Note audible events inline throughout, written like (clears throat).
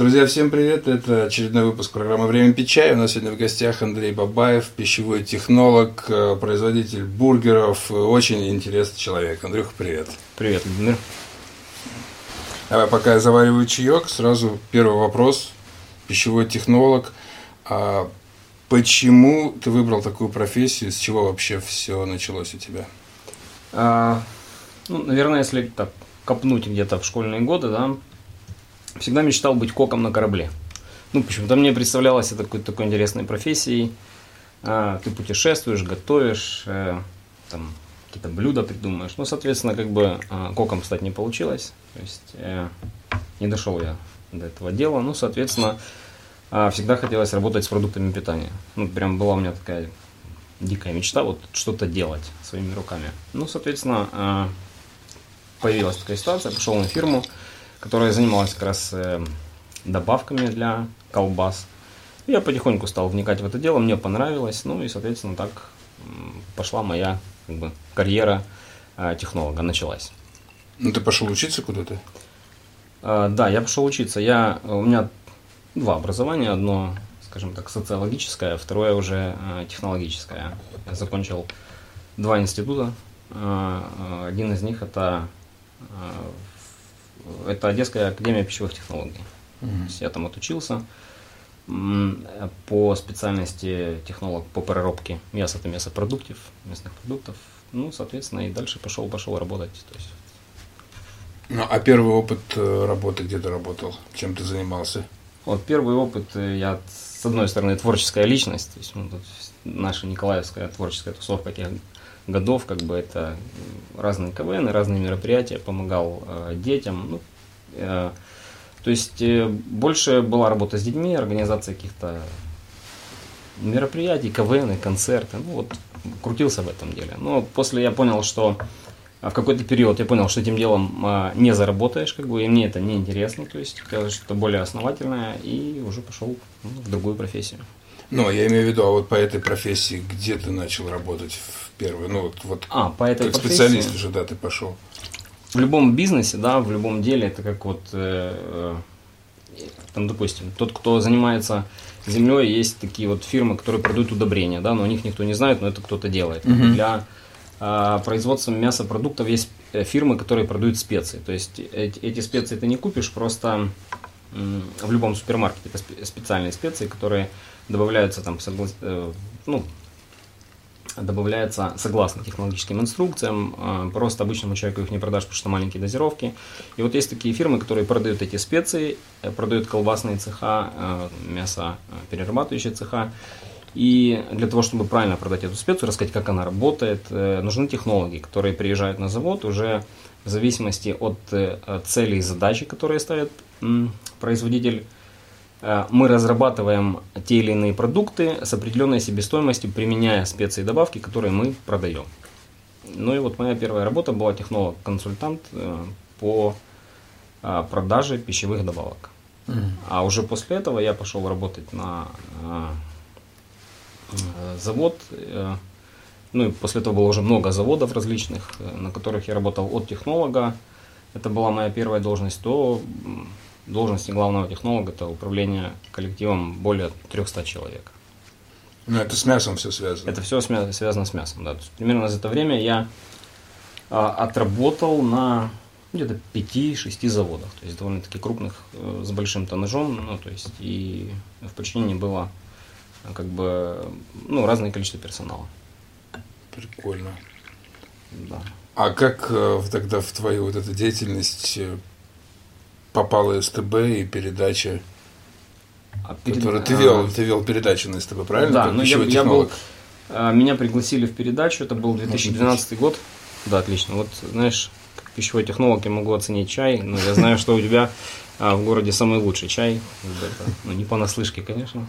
Друзья, всем привет! Это очередной выпуск программы «Время чай». У нас сегодня в гостях Андрей Бабаев, пищевой технолог, э, производитель бургеров, очень интересный человек. Андрюха, привет! Привет, Владимир. Давай, пока я завариваю чаек, сразу первый вопрос. Пищевой технолог. А почему ты выбрал такую профессию? С чего вообще все началось у тебя? А, ну, наверное, если так копнуть где-то в школьные годы, да, всегда мечтал быть коком на корабле. Ну, почему-то мне представлялось это такой, такой интересной профессией. А, ты путешествуешь, готовишь, э, там какие-то блюда придумаешь. Ну, соответственно, как бы э, коком стать не получилось. То есть э, не дошел я до этого дела. Ну, соответственно, э, всегда хотелось работать с продуктами питания. Ну, прям была у меня такая дикая мечта вот что-то делать своими руками. Ну, соответственно, появилась такая ситуация, пошел на фирму, которая занималась как раз э, добавками для колбас. Я потихоньку стал вникать в это дело, мне понравилось, ну и, соответственно, так пошла моя как бы, карьера э, технолога, началась. Ну, ты пошел учиться куда-то? Э, да, я пошел учиться. Я, у меня два образования. Одно, скажем так, социологическое, второе уже э, технологическое. Я закончил два института. Э, э один из них это э, это Одесская академия пищевых технологий. Mm-hmm. Я там отучился по специальности технолог по переработке мяса это мясопродуктов, мясных продуктов. Ну, соответственно, и дальше пошел, пошел работать. То есть... Ну, а первый опыт э, работы где ты работал? Чем ты занимался? Вот первый опыт, э, я с одной стороны творческая личность, то есть ну, наша Николаевская творческая тусовка тех годов, как бы это разные КВН, разные мероприятия, помогал э, детям. Ну, э, то есть э, больше была работа с детьми, организация каких-то мероприятий, КВН, концерты. Ну вот крутился в этом деле. Но после я понял, что в какой-то период я понял, что этим делом э, не заработаешь, как бы, и мне это не интересно, то есть хотелось что-то более основательное, и уже пошел ну, в другую профессию. Ну, я имею в виду, а вот по этой профессии, где ты начал работать в первую? Ну, вот, вот а, по этой как специалист уже, да, ты пошел. В любом бизнесе, да, в любом деле, это как вот, э, э, там, допустим, тот, кто занимается землей, есть такие вот фирмы, которые продают удобрения, да, но о них никто не знает, но это кто-то делает. Угу. Для э, производства мясопродуктов есть э, фирмы, которые продают специи. То есть эти, эти специи ты не купишь просто в любом супермаркете. Это специальные специи, которые добавляются там, соглас... Э, ну, добавляется согласно технологическим инструкциям, э, просто обычному человеку их не продашь, потому что маленькие дозировки. И вот есть такие фирмы, которые продают эти специи, э, продают колбасные цеха, мясо перерабатывающие цеха. И для того, чтобы правильно продать эту специю, рассказать, как она работает, нужны технологи, которые приезжают на завод уже в зависимости от целей и задачи, которые ставит производитель Э, мы разрабатываем те или иные продукты с определенной себестоимостью, применяя специи и добавки, которые мы продаем. Ну и вот моя первая работа была технолог-консультант э, по э, продаже пищевых добавок. Mm. А уже после этого я пошел работать на завод. Ну и после этого было уже много заводов различных, на которых я работал от технолога. Это была моя первая должность, то должности главного технолога – это управление коллективом более 300 человек. Ну, это с мясом все связано. Это все связано с мясом, да. То есть, примерно за это время я а, отработал на где-то 5-6 заводах, то есть довольно-таки крупных, э, с большим тоннажом, ну, то есть и в подчинении было как бы, ну, разное количество персонала. Прикольно. Да. А как э, тогда в твою вот эту деятельность э, попала СТБ и передача, а перед... которую ты вел, а... ты вел передачу на СТБ, правильно? Да, но я, я был, а, меня пригласили в передачу, это был 2012 год. Да, отлично. Вот, знаешь, как пищевой технолог я могу оценить чай, но я знаю, что у тебя а, в городе самый лучший чай. Ну, не понаслышке, конечно.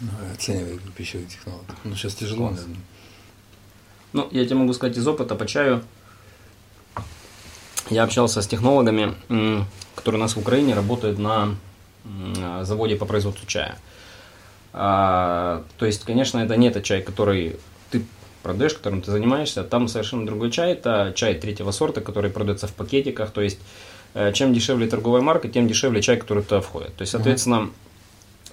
Ну, оценивай пищевой технолог. Ну, сейчас тяжело, наверное. Ну, я тебе могу сказать из опыта по чаю я общался с технологами, которые у нас в Украине работают на заводе по производству чая. А, то есть, конечно, это не тот чай, который ты продаешь, которым ты занимаешься. Там совершенно другой чай. Это чай третьего сорта, который продается в пакетиках. То есть, э, чем дешевле торговая марка, тем дешевле чай, который туда входит. То есть, соответственно,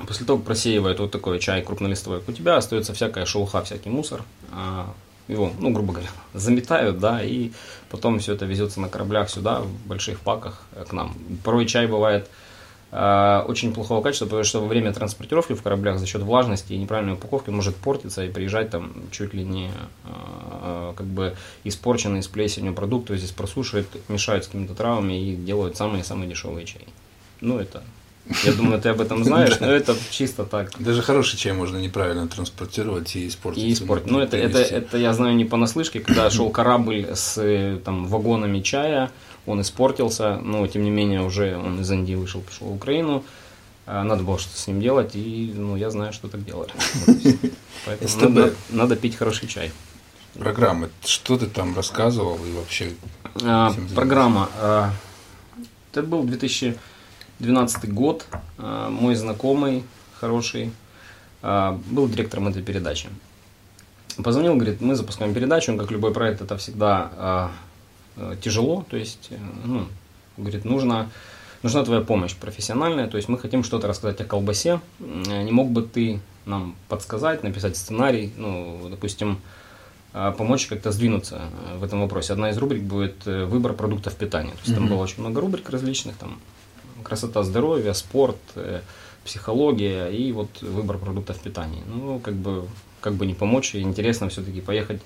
после того, как просеивает вот такой чай крупнолистовой, у тебя остается всякая шелуха, всякий мусор. А, его, ну, грубо говоря, заметают, да, и потом все это везется на кораблях сюда, в больших паках э, к нам. Порой чай бывает э, очень плохого качества, потому что во время транспортировки в кораблях за счет влажности и неправильной упаковки он может портиться и приезжать там чуть ли не э, как бы испорченный с плесенью продукт, то есть здесь просушивают, мешают с какими-то травами и делают самые-самые дешевые чаи. Ну, это я думаю, ты об этом знаешь, но это чисто так. Даже хороший чай можно неправильно транспортировать и испортить. И испортить. Ну, это, это, это я знаю не понаслышке, когда шел корабль с там, вагонами чая, он испортился, но тем не менее уже он из Индии вышел, пришел в Украину. А, надо было что-то с ним делать, и ну, я знаю, что так делали. Поэтому надо, надо пить хороший чай. Программа. Что ты там рассказывал и вообще? А, программа. А, это был 2000 2012 год, а, мой знакомый, хороший, а, был директором этой передачи. Позвонил, говорит, мы запускаем передачу, как любой проект, это всегда а, тяжело, то есть, э, ну, говорит, нужно, нужна твоя помощь профессиональная, то есть мы хотим что-то рассказать о колбасе, не мог бы ты нам подсказать, написать сценарий, ну, допустим, помочь как-то сдвинуться э, в этом вопросе. Одна из рубрик будет э, выбор продуктов питания. То есть mm-hmm. там было очень много рубрик различных, там красота здоровья, спорт, э, психология и вот выбор продуктов питания. Ну, как бы, как бы не помочь, и интересно все-таки поехать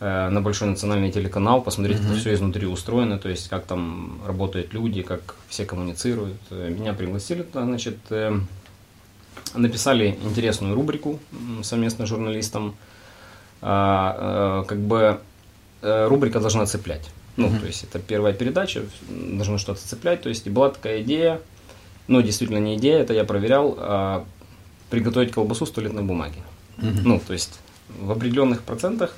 э, на большой национальный телеканал, посмотреть, mm-hmm. как все изнутри устроено, то есть как там работают люди, как все коммуницируют. Э, меня пригласили значит, написали интересную рубрику совместно с журналистом. А, как бы рубрика должна цеплять. Ну, mm-hmm. то есть это первая передача, должно что-то цеплять. То есть и была такая идея, но действительно не идея, это я проверял, а, приготовить колбасу с туалетной бумаги. Mm-hmm. Ну, то есть в определенных процентах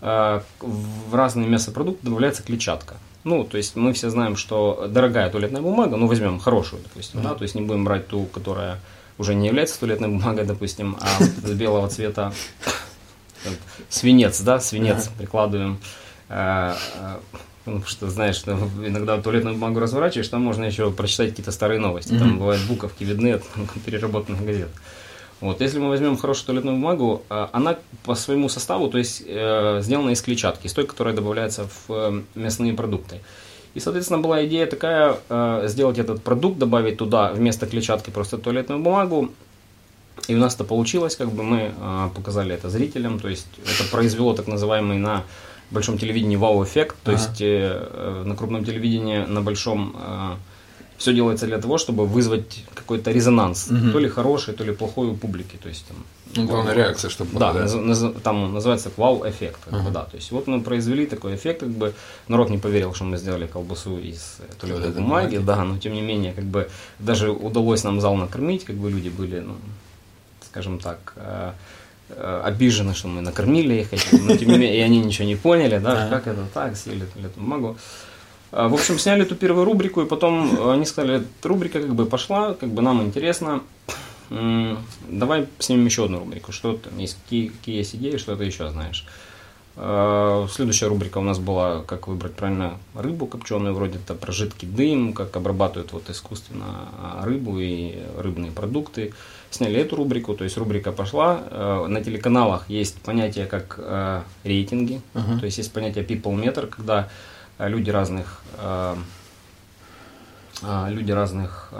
а, в разные мясопродукты добавляется клетчатка. Ну, то есть мы все знаем, что дорогая туалетная бумага, ну, возьмем хорошую, допустим, mm-hmm. да, то есть не будем брать ту, которая уже не является туалетной бумагой, допустим, а белого цвета свинец, да, свинец прикладываем. А, а, ну, что, знаешь, иногда туалетную бумагу разворачиваешь, там можно еще прочитать какие-то старые новости. Там бывают буковки видны от (laughs) переработанных газет. Вот, если мы возьмем хорошую туалетную бумагу, а, она по своему составу, то есть э, сделана из клетчатки, из той, которая добавляется в э, мясные продукты. И, соответственно, была идея такая, э, сделать этот продукт, добавить туда вместо клетчатки просто туалетную бумагу. И у нас это получилось, как бы мы показали это зрителям, то есть это произвело так называемый на большом телевидении вау-эффект. То ага. есть э, э, на крупном телевидении, на большом э, все делается для того, чтобы вызвать какой-то резонанс, угу. то ли хороший, то ли плохой у публики. То есть, там, ну, главная реакция, чтобы Да, наз, наз, там называется вау-эффект. Как бы, да. То есть вот мы произвели такой эффект, как бы народ не поверил, что мы сделали колбасу из э, туалетной бумаги, бумаги, да, но тем не менее, как бы даже удалось нам зал накормить, как бы люди были, ну, скажем так, Э, обижены, что мы накормили их, но тем не менее, и они ничего не поняли, да, как это так, съели эту бумагу. А, в общем, сняли эту первую рубрику, и потом они сказали, рубрика как бы пошла, как бы нам интересно, давай снимем еще одну рубрику, что там есть, какие, какие есть идеи, что ты еще знаешь. А, следующая рубрика у нас была, как выбрать правильно рыбу копченую, вроде это про жидкий дым, как обрабатывают вот искусственно рыбу и рыбные продукты. Сняли эту рубрику, то есть рубрика пошла. Э, на телеканалах есть понятие как э, рейтинги, uh-huh. то есть есть понятие people meter, когда э, люди разных люди разных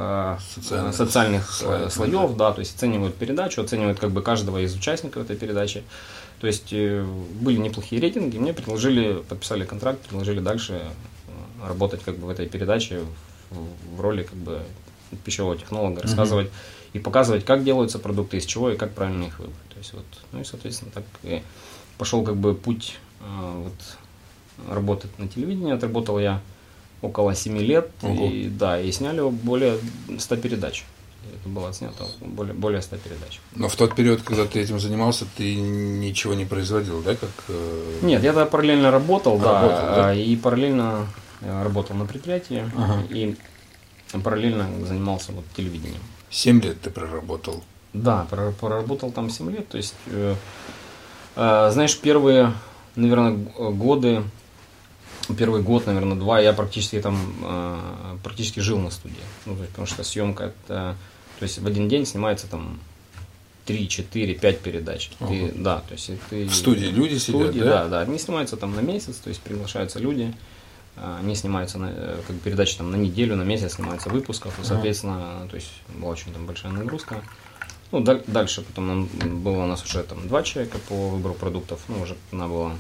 социальных, социальных слоев, да, то есть оценивают передачу, оценивают как бы каждого из участников этой передачи. То есть э, были неплохие рейтинги, мне предложили, подписали контракт, предложили дальше э, работать как бы в этой передаче в, в роли как бы пищевого технолога, рассказывать mm-hmm. и показывать, как делаются продукты, из чего и как правильно их выбрать. То есть вот, ну и соответственно так и пошел как бы путь э, вот, работать на телевидении. Отработал я около 7 лет, Ого. и да, и сняли более 100 передач это было отснято более, более 100 передач. Но в тот период, когда ты этим занимался, ты ничего не производил, да? Как, э... Нет, я тогда параллельно работал, работал да, да, и параллельно работал на предприятии, ага. и параллельно занимался вот телевидением. Семь лет ты проработал? Да, проработал там 7 лет, то есть, э, э, знаешь, первые, наверное, годы первый год, наверное, два, я практически там э, практически жил на студии. Ну, то есть, потому что съемка это. То есть в один день снимается там 3, 4, 5 передач. Ага. Ты, да, то есть ты, В студии люди в сидят, студии, да? да, да. Они снимаются там на месяц, то есть приглашаются люди. а, Они снимаются на, э, как передачи там на неделю, на месяц снимаются выпусков, и, Ага. соответственно, то есть была очень там большая нагрузка. Ну, даль- дальше потом нам было у нас уже там два человека по выбору продуктов, ну, уже она была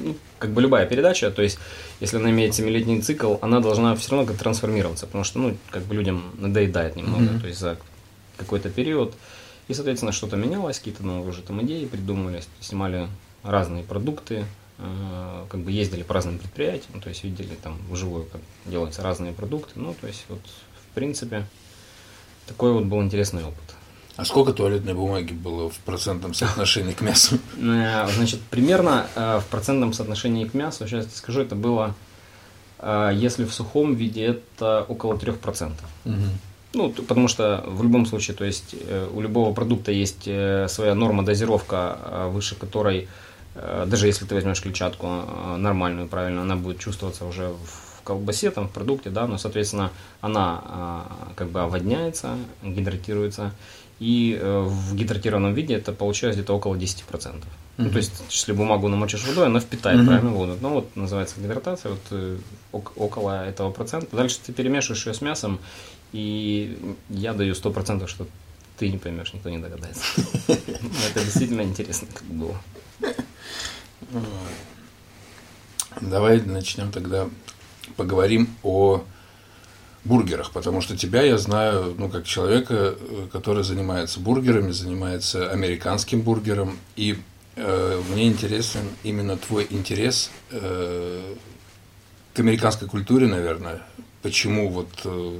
ну, как бы любая передача, то есть, если она имеет семилетний цикл, она должна все равно как трансформироваться, потому что, ну, как бы людям надоедает немного, Мгм. то есть за какой-то период. И, соответственно, что-то менялось, какие-то новые уже там идеи придумывались, снимали разные продукты, э, как бы ездили по разным предприятиям, то есть видели там вживую, как делаются разные продукты. Ну, то есть, вот, в принципе, такой вот был интересный опыт. А сколько туалетной бумаги было в процентном соотношении к мясу? (laughs) Э, Значит, примерно э, в процентном соотношении к мясу, сейчас я скажу, это было, э, если в сухом виде, это около 3%. Ну, т- потому что в любом случае, то есть у любого продукта есть своя норма дозировка, выше которой, даже если ты возьмешь клетчатку нормальную, правильно, она будет чувствоваться уже в колбасе, там, в продукте, да, но, соответственно, она как бы оводняется, гидратируется, и э, в гидратированном виде это получается где-то около 10%. Ну, Мгм. то есть, если бумагу намочишь водой, она впитает Мгм. правильно воду. Ну, вот называется гидратация, вот э, ок- около этого процента. Дальше ты перемешиваешь ее с мясом, и я даю 100%, что ты не поймешь, никто не догадается. Ну, Это действительно интересно, как было. Давай начнем тогда поговорим о бургерах, потому что тебя я знаю, ну, как человека, э, который занимается бургерами, занимается американским бургером, и э, мне интересен именно твой интерес э, к американской культуре, наверное. Почему вот э,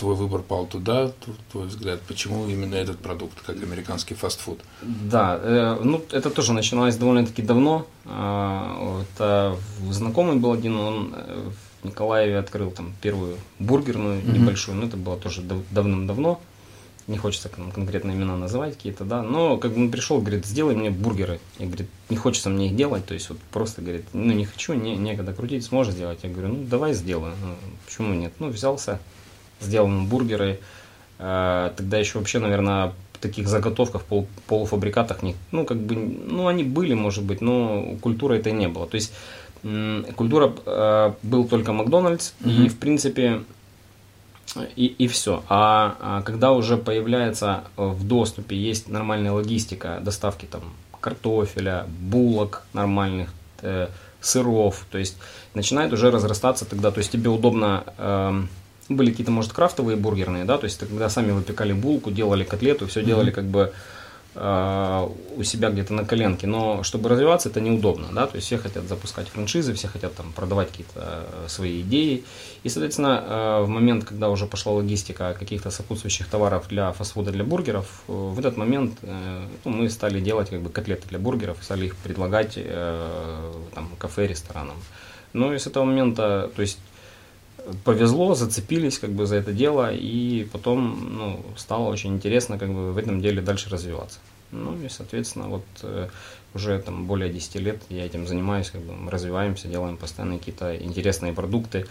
твой выбор пал туда, твой взгляд, почему именно этот продукт, как американский фастфуд? Да, э, ну это тоже начиналось довольно-таки давно. А, Это знакомый был один, он э, Николаеве открыл там первую бургерную Мгм. небольшую, но это было тоже дав- давным-давно. Не хочется кон- конкретно имена называть какие-то, да. Но как бы он пришел, говорит, сделай мне бургеры. Я говорит, не хочется мне их делать, то есть вот просто говорит, ну не хочу, не, некогда крутить, сможешь сделать? Я говорю, ну давай сделаю. Ну, почему нет? Ну взялся, сделал ему бургеры. Э, Тогда еще вообще, наверное, таких заготовках, пол- полуфабрикатах, не, ну, как бы, ну, они были, может быть, но культуры этой не было. То есть, культура э, был только Макдональдс, и, Мгм. в принципе, и, и все. А, а когда уже появляется э, в доступе, есть нормальная логистика доставки там картофеля, булок нормальных, э, сыров, то есть начинает уже разрастаться тогда, то есть тебе удобно, эм, были какие-то, может, крафтовые бургерные, да, то есть когда сами выпекали булку, делали котлету, все делали как бы э, у себя где-то на коленке, но чтобы развиваться, это неудобно, да, то есть все хотят запускать франшизы, все хотят там продавать какие-то э, свои идеи, и, соответственно, э, в момент, когда уже пошла логистика каких-то сопутствующих товаров для фастфуда, для бургеров, э, в этот момент э, ну, мы стали делать как бы котлеты для бургеров, стали их предлагать э, там, кафе, ресторанам. Ну и с этого момента, то есть повезло, зацепились как бы за это дело, и потом ну, стало очень интересно как бы в этом деле дальше развиваться. Ну и, соответственно, вот э, уже там более 10 лет я этим занимаюсь, как бы мы развиваемся, делаем постоянно какие-то интересные продукты.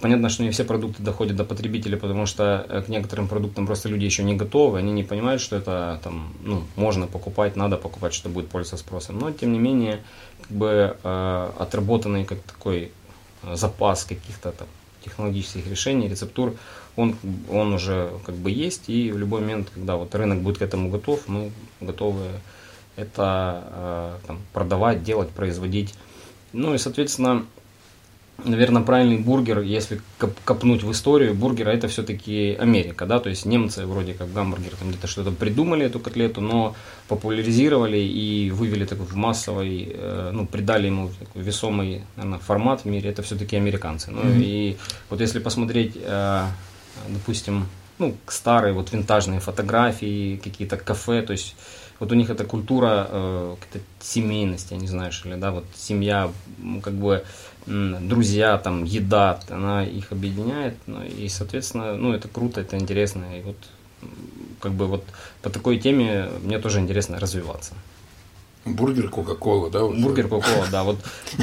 Понятно, что не все продукты доходят до потребителя, потому что э, к некоторым продуктам просто люди еще не готовы, они не понимают, что это там, ну, можно покупать, надо покупать, что будет пользоваться спросом. Но, тем не менее, как бы э, отработанный как такой э, запас каких-то там технологических решений, рецептур, он, он уже как бы есть, и в любой момент, когда вот рынок будет к этому готов, мы готовы это э, там, продавать, делать, производить. Ну и, соответственно, наверное, правильный бургер, если коп- копнуть в историю бургера, это все-таки Америка, да, то есть немцы вроде как гамбургер там где-то что-то придумали эту котлету, но популяризировали и вывели такой в массовый, э, ну, придали ему такой весомый, наверное, формат в мире, это все-таки американцы. Ну Мгм. и вот если посмотреть, э, допустим, ну, старые вот винтажные фотографии, какие-то кафе, то есть вот у них эта культура э, семейности, я не знаю, что ли, да, вот семья, как бы друзья, там, еда, она их объединяет, ну, и, соответственно, ну, это круто, это интересно, и вот как бы вот по такой теме мне тоже интересно развиваться. Бургер, Кока-Кола, да? Уже? Бургер, Кока-Кола, да. Вот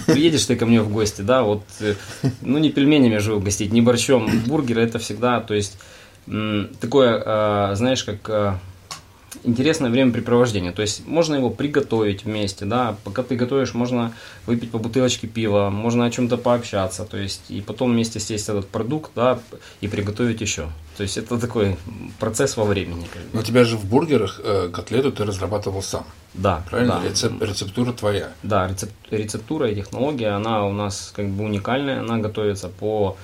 приедешь ты ко мне в гости, да, вот, э, ну, не пельменями же угостить, не борщом. Бургер это всегда, то есть, такое, а, знаешь, как а, интересное времяпрепровождение. То есть можно его приготовить вместе, да, пока ты готовишь, можно выпить по бутылочке пива, можно о чем-то пообщаться, то есть и потом вместе съесть этот продукт, да, и приготовить еще. То есть это такой процесс во времени. Но у тебя же в бургерах э, котлету ты разрабатывал сам. Да. Правильно? Да. Рецеп, рецептура твоя. Да, рецеп, рецептура и технология, она у нас как бы уникальная, она готовится по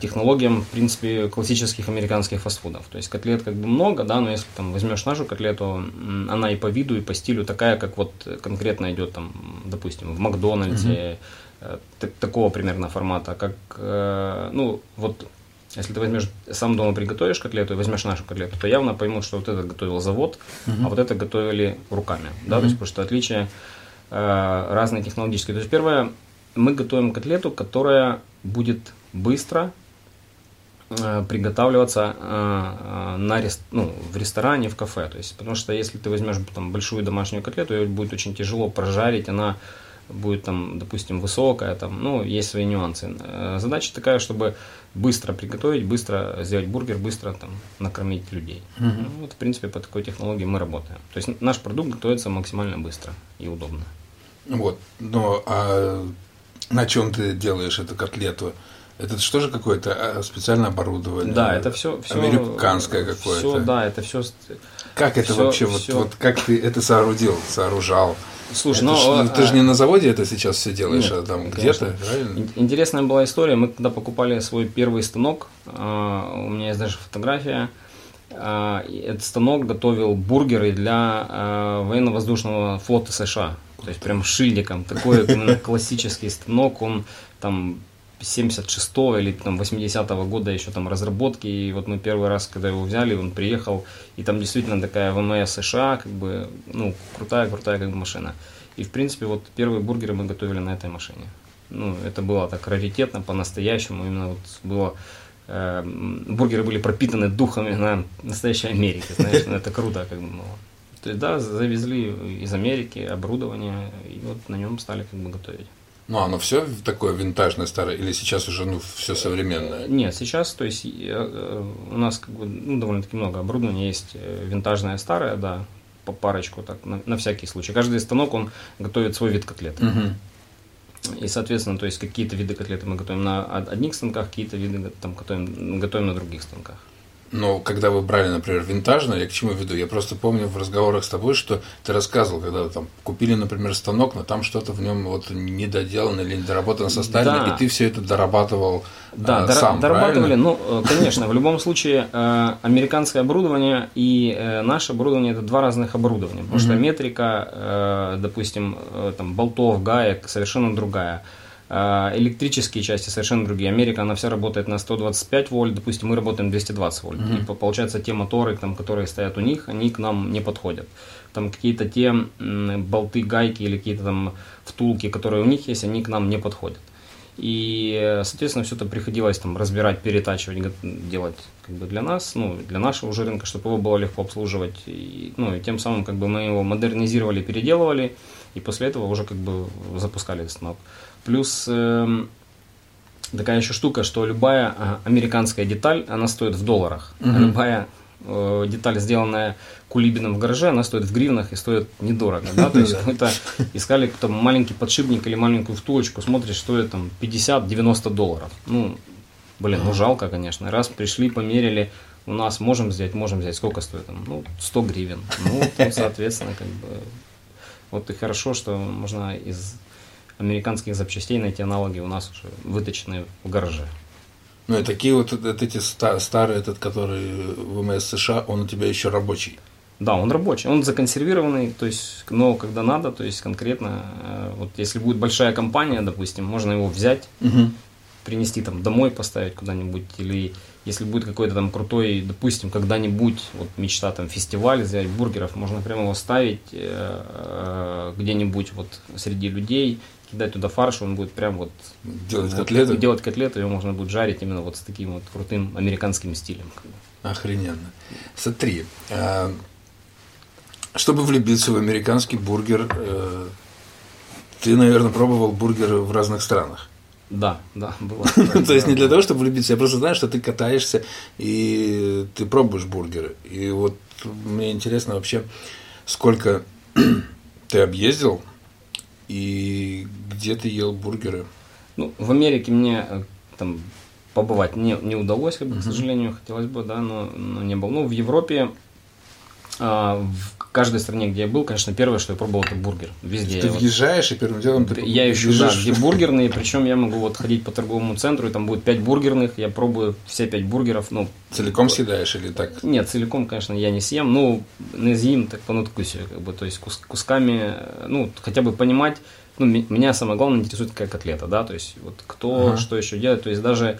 технологиям, в принципе, классических американских фастфудов. То есть котлет как бы много, да, но если там возьмешь нашу котлету, она и по виду, и по стилю такая, как вот конкретно идет там, допустим, в Макдональдсе, угу. такого примерно формата, как, э, ну, вот если ты возьмешь сам дома приготовишь котлету и возьмешь нашу котлету, то явно поймут, что вот это готовил завод, uh а вот это готовили руками, да, uh то есть потому что отличия э, разные технологические. То есть первое, мы готовим котлету, которая будет быстро э, приготавливаться э, на рест, ну, в ресторане, в кафе. То есть, потому что если ты возьмешь там, большую домашнюю котлету, ее будет очень тяжело прожарить, она будет там, допустим, высокая, там, ну, есть свои нюансы. Э, задача такая, чтобы быстро приготовить, быстро сделать бургер, быстро там накормить людей. Угу. Ну, вот, в принципе, по такой технологии мы работаем. То есть наш продукт готовится максимально быстро и удобно. Вот, но а на чем ты делаешь эту котлету? Это что же какое-то а, специальное оборудование? Да, это все, все американское какое-то. Все, да, это все. Как это все, вообще, все... Вот, вот как ты это соорудил, сооружал? Слушай, это ну, ж, а... ты же не на заводе это сейчас все делаешь, Нет, а там где-то, правильно? Интересная была история. Мы когда покупали свой первый станок, а, у меня есть даже фотография. А, этот станок готовил бургеры для военно-воздушного флота США. То есть прям шильдиком. Такой (laughs) классический станок. Он там 76-го или там 80-го года еще там разработки, и вот мы первый раз, когда его взяли, он приехал, и там действительно такая ВМС США, как бы, ну, крутая-крутая как бы машина. И, в принципе, вот первые бургеры мы готовили на этой машине. Ну, это было так раритетно, по-настоящему, именно вот было э, бургеры были пропитаны духами на настоящей Америке, знаешь, ну, это круто как бы было. То есть, да, завезли из Америки оборудование, и вот на нем стали как бы готовить. Ну, оно все такое винтажное, старое, или сейчас уже ну, все современное? Нет, сейчас, то есть э, у нас как бы, ну, довольно-таки много оборудования есть э, винтажное, старое, да, по парочку, так, на, на всякий случай. Каждый станок, он готовит свой вид котлеты. Угу. И, соответственно, то есть какие-то виды котлеты мы готовим на одних станках, какие-то виды там готовим, готовим на других станках. Но когда вы брали, например, винтажное, я к чему веду? Я просто помню в разговорах с тобой, что ты рассказывал, когда там купили, например, станок, но там что-то в нем вот недоделано или недоработано составлено, да. и ты все это дорабатывал да, э, дор- сам, дорабатывали. правильно? Ну, э, конечно, в любом случае э, американское оборудование и э, наше оборудование это два разных оборудования, потому что метрика, э, допустим, э, там болтов, гаек совершенно другая. А, электрические части совершенно другие. Америка, она вся работает на 125 вольт, допустим, мы работаем 220 вольт. Mm-hmm. И получается, те моторы, там, которые стоят у них, они к нам не подходят. Там какие-то те болты, гайки или какие-то там втулки, которые у них есть, они к нам не подходят. И, соответственно, все это приходилось там разбирать, перетачивать, делать как бы для нас, ну, для нашего уже рынка, чтобы его было легко обслуживать. И, ну, и тем самым как бы мы его модернизировали, переделывали, и после этого уже как бы запускали этот станок. Плюс э, такая еще штука, что любая а, американская деталь, она стоит в долларах. Угу. А любая э, деталь, сделанная кулибином в гараже, она стоит в гривнах и стоит недорого. Да? То есть это искали там маленький подшипник или маленькую втулочку, смотришь, стоит там 50-90 долларов. Ну, блин, ну жалко, конечно. Раз пришли, померили, у нас можем взять, можем взять. Сколько стоит там? Ну, 100 гривен. Ну, там, соответственно, как бы вот и хорошо, что можно из американских запчастей найти аналоги у нас уже выточенные в гараже. Ну и такие вот, вот эти старые, этот, который ВМС США, он у тебя еще рабочий. Да, он рабочий, он законсервированный, то есть, но когда надо, то есть конкретно, э, вот если будет большая компания, допустим, можно его взять, угу. принести там домой, поставить куда-нибудь, или если будет какой-то там крутой, допустим, когда-нибудь, вот мечта там фестиваль сделать бургеров, можно прямо его ставить э, э, где-нибудь вот среди людей, кидать туда фарш, он будет прям вот делать вот, котлеты. Делать котлеты, его можно будет жарить именно вот с таким вот крутым американским стилем. Охрененно. Смотри, а, чтобы влюбиться в американский бургер, э, ты, наверное, пробовал бургеры в разных странах. Да, да, было. (laughs) То есть не для того, чтобы влюбиться, я просто знаю, что ты катаешься и ты пробуешь бургеры. И вот мне интересно вообще, сколько (clears throat) ты объездил и где ты ел бургеры? Ну, в Америке мне э, там побывать не, не удалось, как бы, к сожалению, хотелось бы, да, но, но не было. Ну, в Европе в каждой стране, где я был, конечно, первое, что я пробовал, это бургер. Везде. Ты въезжаешь, и первым делом ты Я ищу, да, где бургерные, причем я могу вот ходить по торговому центру, и там будет 5 бургерных, я пробую все 5 бургеров, ну... Целиком съедаешь или так? Нет, целиком, конечно, я не съем, ну, не съем, так по надкусию, как бы, то есть кус кусками, ну, хотя бы понимать, ну, меня самое главное интересует какая котлета, да, то есть вот кто ага. что еще делает, то есть даже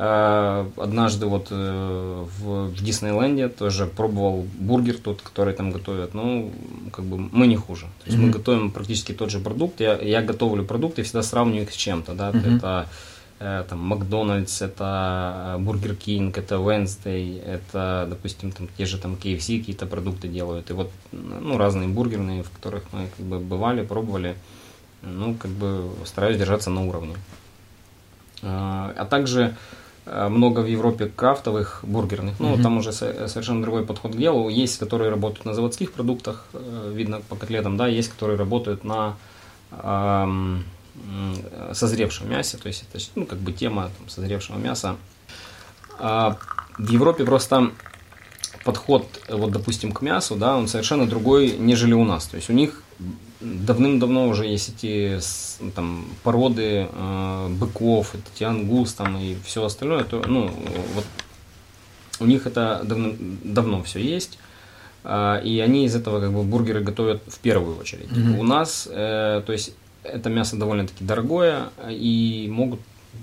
однажды вот э, в, в Диснейленде тоже пробовал бургер тот, который там готовят. Ну, как бы мы не хуже. То есть mm-hmm. мы готовим практически тот же продукт. Я, я готовлю продукты и всегда сравниваю их с чем-то. Да? Mm-hmm. Это э, там Макдональдс, это Бургер Кинг, это Wendy's, это, допустим, там те же там KFC какие-то продукты делают. И вот, ну, разные бургерные, в которых мы как бы бывали, пробовали. Ну, как бы стараюсь держаться на уровне. А также Э, много в Европе крафтовых бургерных. Ну, mm-hmm. там уже совершенно другой подход к делу. Есть, которые работают на заводских продуктах, э, видно по котлетам, да, есть, которые работают на эм, созревшем мясе, то есть это ну, как бы тема там, созревшего мяса. А в Европе просто подход, вот, допустим, к мясу, да, он совершенно другой, нежели у нас. То есть у них давным-давно уже есть эти там, породы э, быков, эти ангус там, и все остальное, то, ну, вот у них это давно, давно все есть. Э, и они из этого как бы бургеры готовят в первую очередь. Mm-hmm. У нас, э, то есть, это мясо довольно-таки дорогое, и могут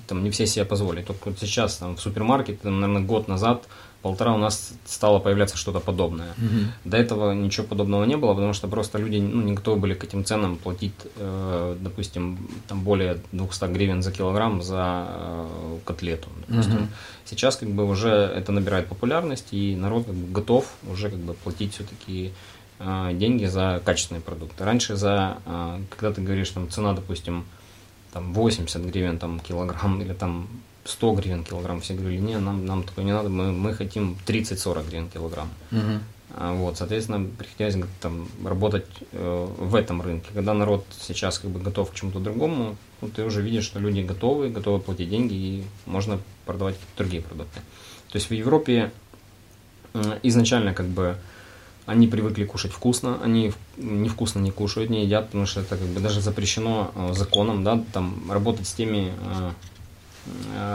там не все себе позволить. Только вот сейчас там в супермаркете, там, наверное, год назад полтора у нас стало появляться что-то подобное. Угу. До этого ничего подобного не было, потому что просто люди ну, не готовы были к этим ценам платить, э, допустим, там более 200 гривен за килограмм за э, котлету. Допустим. Угу. Сейчас как бы уже это набирает популярность, и народ как бы, готов уже как бы платить все-таки э, деньги за качественные продукты. Раньше за, э, когда ты говоришь, там цена, допустим, там 80 гривен там килограмм или там 100 гривен килограмм. Все говорили, не, нам, нам такое не надо, мы, мы хотим 30-40 гривен килограмм. Угу. Вот, соответственно, приходилось там, работать э, в этом рынке. Когда народ сейчас как бы готов к чему-то другому, ну, ты уже видишь, что люди готовы, готовы платить деньги, и можно продавать другие продукты. То есть в Европе э, изначально как бы они привыкли кушать вкусно, они невкусно не кушают, не едят, потому что это как бы даже запрещено э, законом, да, там работать с теми Э,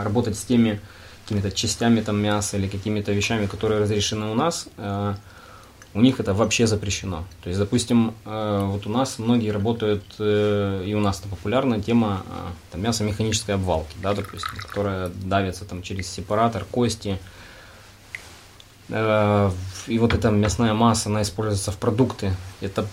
работать с теми какими-то частями там мяса или какими-то вещами, которые разрешены у нас, э, у них это вообще запрещено. То есть, допустим, э, вот у нас многие работают, и у нас это популярная тема там, мясо механической обвалки, да, допустим, которая давится там через сепаратор, кости. И вот эта мясная масса, она используется в продукты. Это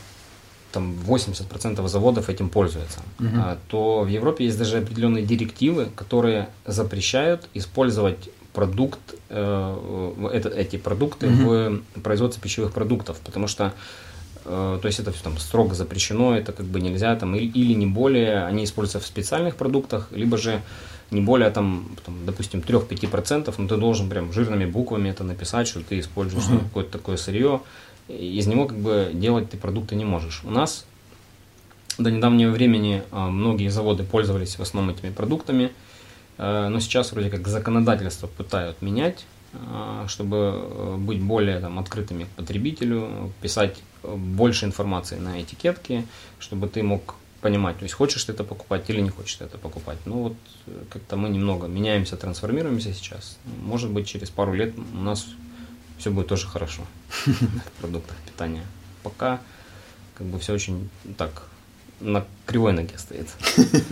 там 80% заводов этим пользуются, угу. то в Европе есть даже определенные директивы, которые запрещают использовать продукт, э, это, эти продукты угу. в производстве пищевых продуктов, потому что э, то есть это там строго запрещено, это как бы нельзя там или, или не более, они используются в специальных продуктах, либо же не более там, там допустим 3-5%, но ты должен прям жирными буквами это написать, что ты используешь угу. какое-то такое сырье, из него как бы делать ты продукты не можешь. У нас до недавнего времени а, многие заводы пользовались в основном этими продуктами, а, но сейчас вроде как законодательство пытают менять, а, чтобы э, быть более там, открытыми к потребителю, писать больше информации на этикетке, чтобы ты мог понимать, то есть хочешь ты это покупать или не хочешь ты это покупать. Ну вот э, как-то мы немного меняемся, трансформируемся сейчас. Может быть через пару лет у нас все будет тоже хорошо (laughs) в продуктах питания. Пока как бы все очень так на кривой ноге стоит. (laughs)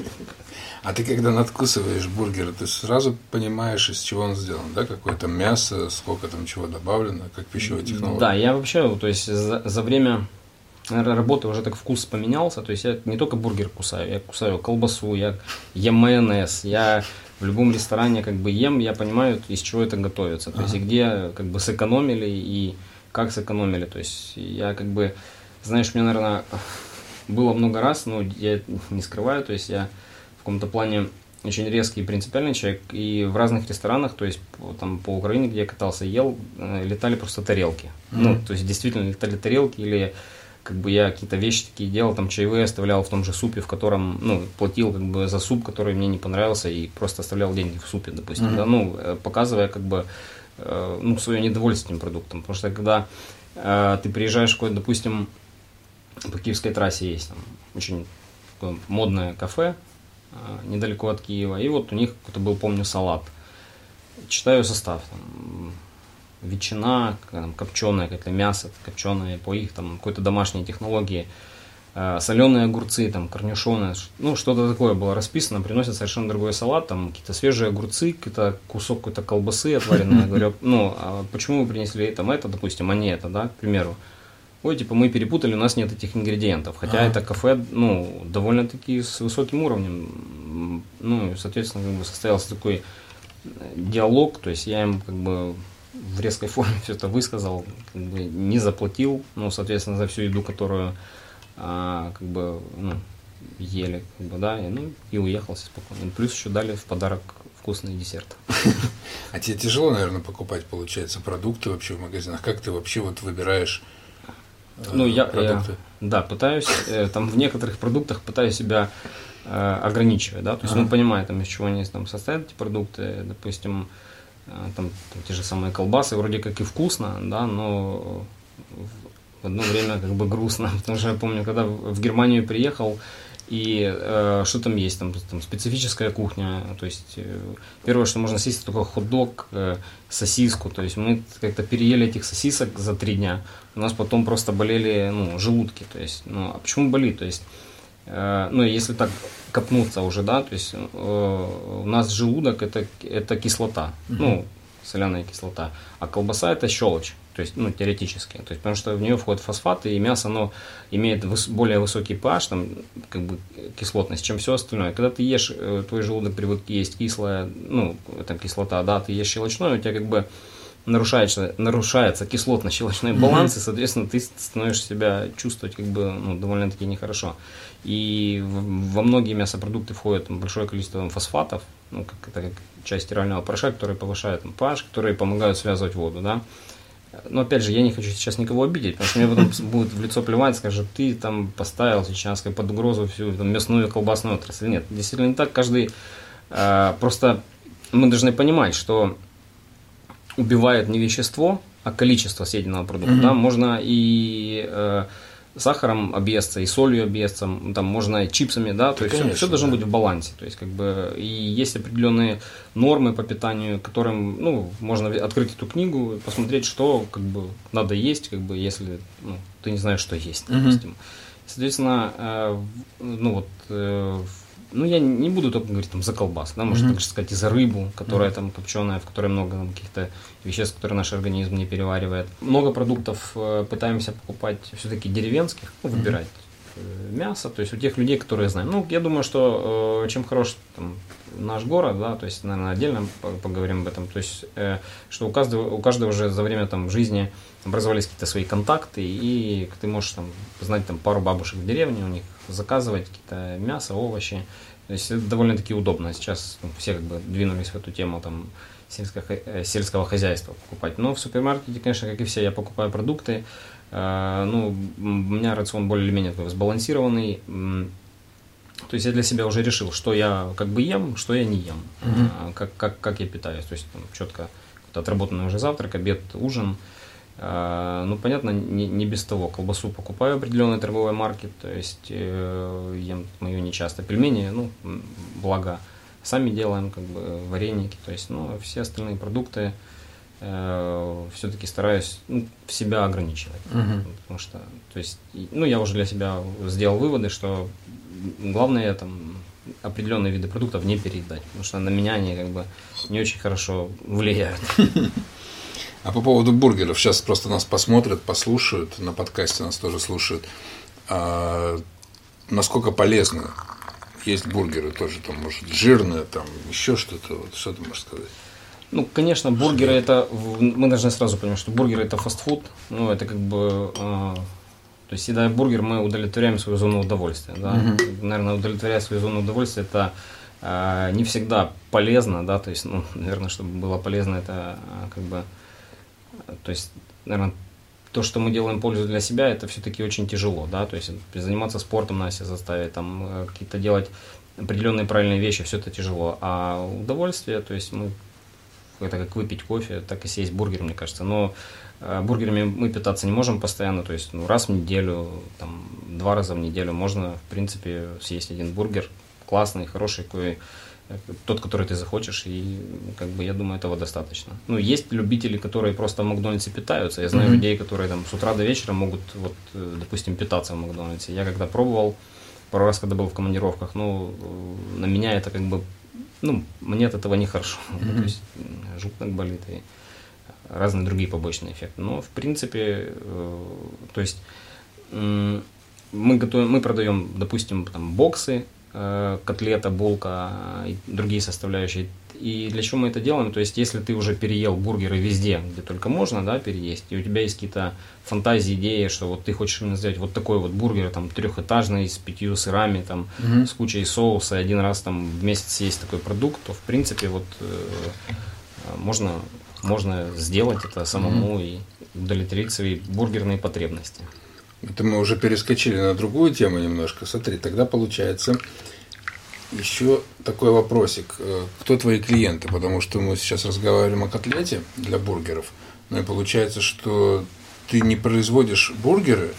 А ты когда надкусываешь бургер, ты сразу понимаешь, из чего он сделан, да? Какое-то мясо, сколько там чего добавлено, как пищевая технология? Да, я вообще, то есть за, за время работы уже так вкус поменялся. То есть я не только бургер кусаю, я кусаю колбасу, я ем майонез, я в любом ресторане как бы ем, я понимаю, из чего это готовится. То ага. есть, и где как бы сэкономили и как сэкономили. То есть, я как бы Знаешь, мне, наверное, было много раз, но я не скрываю, то есть я в каком-то плане очень резкий и принципиальный человек, и в разных ресторанах, то есть там по Украине, где я катался, ел, э, летали просто тарелки. Mm-hmm. Ну, то есть действительно летали тарелки, или как бы я какие-то вещи такие делал, там чаевые оставлял в том же супе, в котором, ну, платил как бы за суп, который мне не понравился, и просто оставлял деньги в супе, допустим, mm-hmm. да, ну, э, показывая как бы, э, ну, свое недовольство этим продуктом, потому что когда э, ты приезжаешь в какое-то, допустим, по Киевской трассе есть там очень модное кафе, а, недалеко от Киева. И вот у них какой-то был, помню, салат. Читаю состав. Там, ветчина, там, копченое какое-то мясо, копченое по их там какой-то домашней технологии. Э, соленые огурцы, там, корнишоны, ну, что-то такое было расписано, приносят совершенно другой салат, там, какие-то свежие огурцы, какой-то кусок какой-то колбасы отваренной. Я говорю, ну, а почему вы принесли там это, допустим, а не это, да, к примеру ой, типа мы перепутали, у нас нет этих ингредиентов. Хотя а. это кафе, ну, довольно-таки с высоким уровнем. Ну, соответственно, как бы состоялся такой э, диалог, то есть я им как бы в резкой форме все это высказал, как бы не заплатил, ну, соответственно, за всю еду, которую а, как бы, ну, ели, как бы, да, и, ну, и уехал спокойно. Плюс еще дали в подарок вкусный десерт. (laughs) А тебе тяжело, наверное, покупать, получается, продукты вообще в магазинах? Как ты вообще вот выбираешь ну, я, продукты? Я, да, пытаюсь, э, там в некоторых продуктах пытаюсь себя э, ограничивать, да, то есть, ага. ну, понимаю, там, из чего они там состоят эти продукты, допустим, э, там, там те же самые колбасы, вроде как и вкусно, да, но в одно время как бы грустно, (laughs) потому что я помню, когда в Германию приехал, и э, что там есть? Там, там специфическая кухня. То есть э, первое, что можно съесть, это только хот-дог, э, сосиску. То есть мы как-то переели этих сосисок за три дня. У нас потом просто болели ну, желудки. То есть, ну, а почему болит? То есть, э, ну, если так копнуться уже, да, то есть э, у нас желудок это, это кислота. Угу. Ну, соляная кислота. А колбаса это щелочь то есть, ну, теоретически, то есть, потому что в нее входят фосфаты, и мясо, оно имеет выс- более высокий pH, там, как бы, кислотность, чем все остальное. Когда ты ешь, э, твой желудок привык есть кислая, ну, там, кислота, да, ты ешь щелочное, у тебя, как бы, нарушается, нарушается кислотно-щелочной баланс, mm-hmm. и, соответственно, ты становишься себя чувствовать, как бы, ну, довольно-таки нехорошо. И во многие мясопродукты входит там, большое количество там, фосфатов, ну, как, это как часть стирального порошка, которые повышают там, pH, которые помогают связывать воду, да, но опять же, я не хочу сейчас никого обидеть, потому что мне потом (laughs) будет в лицо плевать, скажет, ты там поставил сейчас под угрозу всю там, мясную колбасную отрасль. Нет, действительно не так. Каждый э, просто мы должны понимать, что убивает не вещество, а количество съеденного продукта. Mm-hmm. Да? Можно и э, сахаром объесться и солью объесться, там можно и чипсами, да, то да, есть конечно, все, все должно да. быть в балансе, то есть как бы и есть определенные нормы по питанию, которым, ну, можно открыть эту книгу, посмотреть, что как бы надо есть, как бы если ну, ты не знаешь, что есть, допустим. Угу. Соответственно, э, ну вот э, ну, я не буду только говорить там за колбас, да, можно mm-hmm. также сказать и за рыбу, которая mm-hmm. там копченая, в которой много там, каких-то веществ, которые наш организм не переваривает. Много продуктов э, пытаемся покупать все-таки деревенских, ну, выбирать mm-hmm. мясо, то есть у тех людей, которые знаем. Ну, я думаю, что э, чем хорош там, наш город, да, то есть, наверное, отдельно поговорим об этом, то есть, э, что у каждого, у каждого уже за время там жизни образовались какие-то свои контакты, и ты можешь там знать там пару бабушек в деревне, у них заказывать какие-то мясо, овощи. То есть это довольно-таки удобно. Сейчас ну, все как бы двинулись в эту тему там сельского, э, сельского хозяйства покупать. Но в супермаркете, конечно, как и все, я покупаю продукты. Э, ну, у меня рацион более или менее такой сбалансированный. То есть я для себя уже решил, что я как бы ем, что я не ем, mm-hmm. как, как, как я питаюсь. То есть там, четко отработанный уже завтрак, обед, ужин. А, ну, понятно, не, не без того. Колбасу покупаю определенной торговой марки, то есть э, ем мою нечасто. Пельмени, ну, благо, сами делаем, как бы, вареники, то есть, ну, все остальные продукты э, все-таки стараюсь ну, в себя ограничивать. Uh-huh. Потому что, то есть, ну, я уже для себя сделал выводы, что главное там определенные виды продуктов не переедать, потому что на меня они как бы не очень хорошо влияют. (laughs) А по поводу бургеров, сейчас просто нас посмотрят, послушают, на подкасте нас тоже слушают. А, насколько полезно есть бургеры тоже, там, может, жирные, там, еще что-то, вот, что ты можешь сказать? Ну, конечно, бургеры это, мы должны сразу понимать, что бургеры это фастфуд, ну, это как бы, э, То есть, съедая бургер, мы удовлетворяем свою зону удовольствия. Да? Мгм. Наверное, удовлетворять свою зону удовольствия это э, не всегда полезно, да, то есть, ну, наверное, чтобы было полезно, это э, как бы, то есть, наверное, то, что мы делаем пользу для себя, это все-таки очень тяжело, да, то есть заниматься спортом надо себя заставить, там э, какие-то делать определенные правильные вещи, все это тяжело, а удовольствие, то есть мы это как выпить кофе, так и съесть бургер, мне кажется. Но э, бургерами мы питаться не можем постоянно, то есть ну, раз в неделю, там, два раза в неделю можно, в принципе, съесть один бургер, классный, хороший, какой, тот, который ты захочешь, и как бы я думаю, этого достаточно. Ну, есть любители, которые просто в Макдональдсе питаются. Я знаю Мгм. людей, которые там с утра до вечера могут, вот, э, допустим, питаться в Макдональдсе. Я когда пробовал, пару раз, когда был в командировках, ну, э, на меня это как бы, ну, мне от этого нехорошо. (laughs) Мгм. То есть желудок болит и разные другие побочные эффекты. Но, в принципе, э, то есть мы, готовим, мы продаем, допустим, там, боксы, котлета, булка э, и другие составляющие. И для чего мы это делаем? То есть, если ты уже переел бургеры везде, где только можно, да, переесть, и у тебя есть какие-то фантазии, идеи, что вот ты хочешь именно сделать вот такой вот бургер, там, трехэтажный, с пятью сырами, там, Мгм. с кучей соуса, и один раз там в месяц съесть такой продукт, то, в принципе, вот э, э, можно, можно сделать это самому и удовлетворить свои бургерные потребности. Это мы уже перескочили на другую тему немножко. Смотри, тогда получается еще такой вопросик. Э, Кто твои клиенты? Потому что мы сейчас разговариваем о котлете для бургеров. Ну и получается, что ты не производишь бургеры,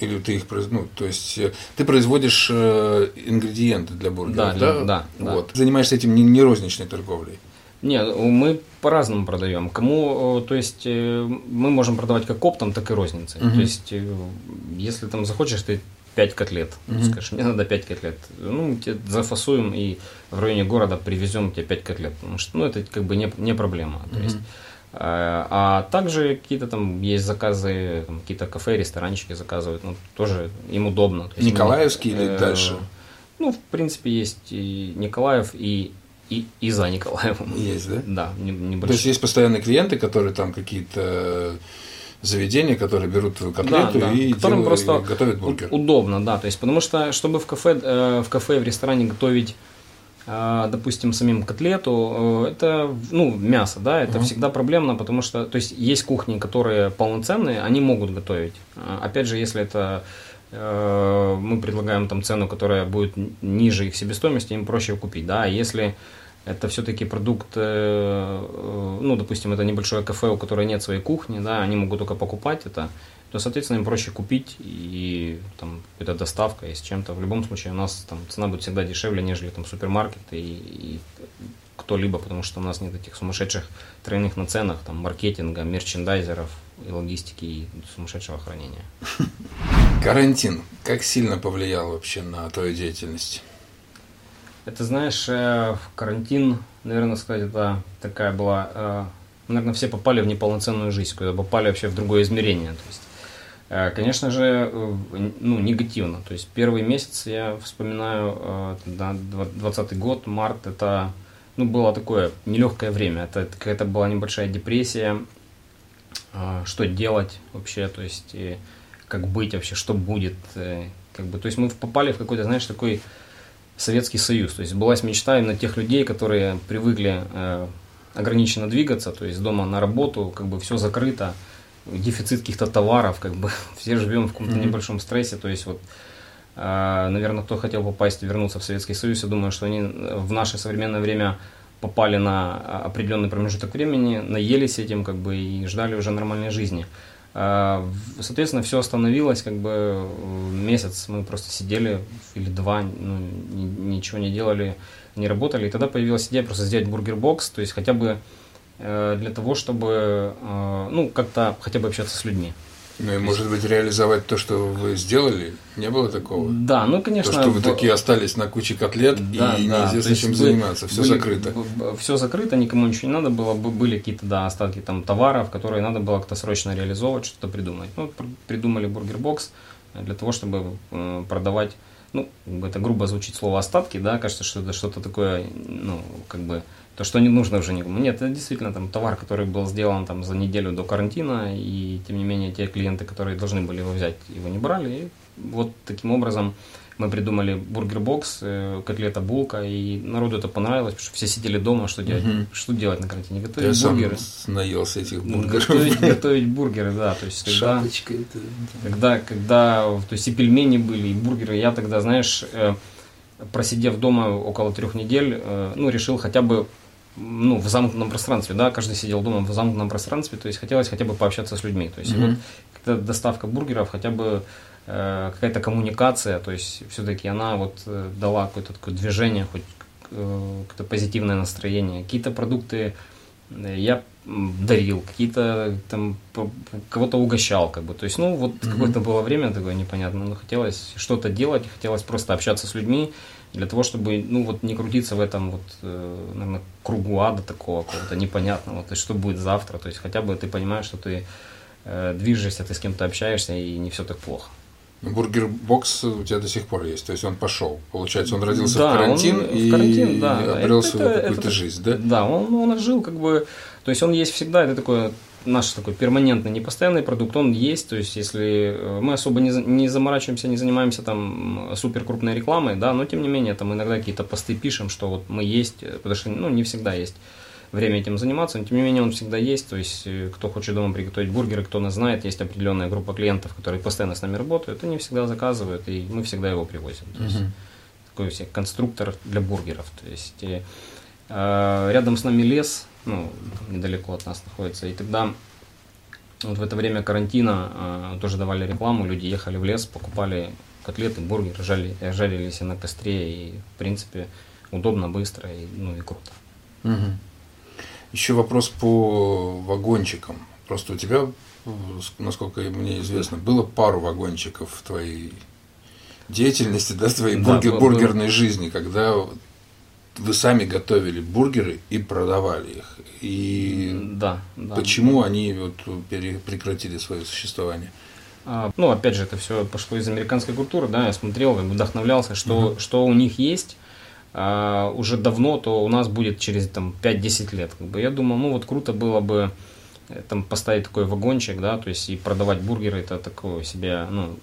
или ты их ну, то есть э, ты производишь э, ингредиенты для бургеров, Да, да? да, да. Вот. Занимаешься этим не, не розничной торговлей. Нет, мы по-разному продаем. Кому, э, то есть, э, мы можем продавать как оптом, так и розницей. Мгм. То есть, э, если там захочешь ты 5 котлет, Мгм. скажешь, мне надо 5 котлет, ну, мы тебе зафасуем и в районе города привезем тебе 5 котлет, потому что, ну, это как бы не, не проблема. То есть, э, а также какие-то там есть заказы, там, какие-то кафе, ресторанчики заказывают, ну, тоже им удобно. То есть, мы, Николаевский или э, дальше? Ну, в принципе, есть и Николаев, и, и, и за Николаевым. Есть, да? Да, не- То есть небольшой. есть постоянные клиенты, которые там какие-то заведения, которые берут котлету да. и, Которым делают- просто и готовят бургер. удобно, да. То есть, потому что, чтобы в кафе, э, в кафе, в ресторане готовить, э, допустим, самим котлету, э, это, ну, мясо, да, это Мгм. всегда проблемно, потому что, то есть, есть кухни, которые полноценные, они могут готовить. А, Опять же, если это мы предлагаем там цену, которая будет ниже их себестоимости, им проще купить, да, а если это все-таки продукт, э, э, ну, допустим, это небольшое кафе, у которого нет своей кухни, да, они могут только покупать это, то, соответственно, им проще купить и там какая-то доставка и с чем-то. В любом случае у нас там цена будет всегда дешевле, нежели там супермаркеты и, и кто-либо, потому что у нас нет этих сумасшедших тройных наценок, там, маркетинга, мерчендайзеров и логистики и сумасшедшего хранения. (laughs) Карантин как сильно повлиял вообще на твою деятельность? Это, знаешь, э, в карантин, наверное, сказать, это такая была... э, Наверное, все попали в неполноценную жизнь, когда попали вообще в другое измерение. То есть, э, конечно же, ну, негативно. То есть, первый месяц, я вспоминаю, э, да, 20 год, март, это ну, было такое нелегкое время. Это какая-то была небольшая депрессия, что делать вообще, то есть, как быть вообще, что будет. Как бы, то есть, мы попали в какой-то, знаешь, такой Советский Союз. То есть была мечта именно тех людей, которые привыкли э, ограниченно двигаться, то есть дома на работу, как бы все закрыто, дефицит каких-то товаров, как бы (laughs) все живем в каком-то небольшом стрессе, то есть вот э, наверное, кто хотел попасть, вернуться в Советский Союз, я думаю, что они э, в наше современное время попали на а, определенный промежуток времени, наелись этим, как бы, и ждали уже нормальной жизни. А, Соответственно, все остановилось, как бы месяц мы просто сидели или два, ну, ни- ничего не делали, не работали. И тогда появилась идея просто сделать бургер-бокс, то есть хотя бы э, для того, чтобы, э, ну, как-то хотя бы общаться с людьми. Ну и, может быть, реализовать то, что вы сделали? Не было такого? Да, ну, конечно... то, что вы такие остались на куче котлет Да, и да, неизвестно, чем бы- заниматься, все были- закрыто. Все закрыто, никому ничего не надо было. Были какие-то, да, остатки там товаров, которые надо было как-то срочно реализовывать, что-то придумать. Ну, пр- придумали бургер-бокс для того, чтобы э, продавать, ну, это грубо звучит слово остатки, да, кажется, что это что-то такое, ну, как бы То, что не нужно уже никому. Нет, это действительно там товар, который был сделан там за неделю до карантина, и тем не менее те клиенты, которые должны были его взять, его не брали. И вот таким образом мы придумали бургер-бокс, э, котлета булка, и народу это понравилось, потому что все сидели дома, что делать, Мгм. что делать на карантине? Готовить Я сам бургеры. наелся этих Ну, бургеров. готовить, (laughs) готовить бургеры, да. То есть когда, Шапочка это. когда, когда, то есть и пельмени были, и бургеры, я тогда, знаешь, э, просидев дома около трех недель, э, ну, решил хотя бы ну, в замкнутом пространстве, да, каждый сидел дома в замкнутом пространстве, то есть хотелось хотя бы пообщаться с людьми. То есть Мгм. вот доставка бургеров, хотя бы э, какая-то коммуникация, то есть все-таки она вот э, дала какое-то такое движение, хоть э, какое-то позитивное настроение. Какие-то продукты э, я дарил, какие-то там кого-то угощал, как бы. То есть, ну, вот Мгм. какое-то было время такое непонятное, но хотелось что-то делать, хотелось просто общаться с людьми для того, чтобы, ну, вот не крутиться в этом вот, э, наверное, кругу ада такого какого-то непонятного, то есть, что будет завтра, то есть, хотя бы ты понимаешь, что ты э, движешься, ты с кем-то общаешься, и не все так плохо. Ну, Burger Box у тебя до сих пор есть, то есть он пошел. Получается, он родился Да, в карантин он в и карантин, да, обрел Это- свою какую-то это- жизнь, да? Да, он, он жил как бы, то есть он есть всегда, это такой наш такой перманентный, непостоянный продукт, он есть, то есть если э, мы особо не, не заморачиваемся, не занимаемся там супер крупной рекламой, да, но тем не менее там иногда какие-то посты пишем, что вот мы есть, э, потому что, ну, не всегда есть время этим заниматься, но тем не менее он всегда есть, то есть э, кто хочет дома приготовить бургеры, кто нас знает, есть определенная группа клиентов, которые постоянно с нами работают, они всегда заказывают, и мы всегда его привозим. То есть, Мгм. такой себе конструктор для бургеров. То есть рядом с нами лес, ну, недалеко от нас находится. И тогда вот в это время карантина э, тоже давали рекламу, люди ехали в лес, покупали котлеты, бургеры, жали, жарились на костре, и в принципе удобно, быстро, и, ну и круто. Мгм. Еще вопрос по вагончикам. Просто у тебя, э, насколько мне известно, было пару вагончиков в твоей деятельности, да, в твоей Да, бургер- бургерной жизни, когда вы сами готовили бургеры и продавали их. И Да, да. почему они вот прекратили свое существование? А, Ну, опять же, это все пошло из американской культуры, да, я смотрел, вдохновлялся, что, что у них есть а, уже давно, то у нас будет через там, 5-10 лет. Как бы. Я думал, ну вот круто было бы э, там поставить такой вагончик, да, то есть и продавать бургеры, это такое себе, ну,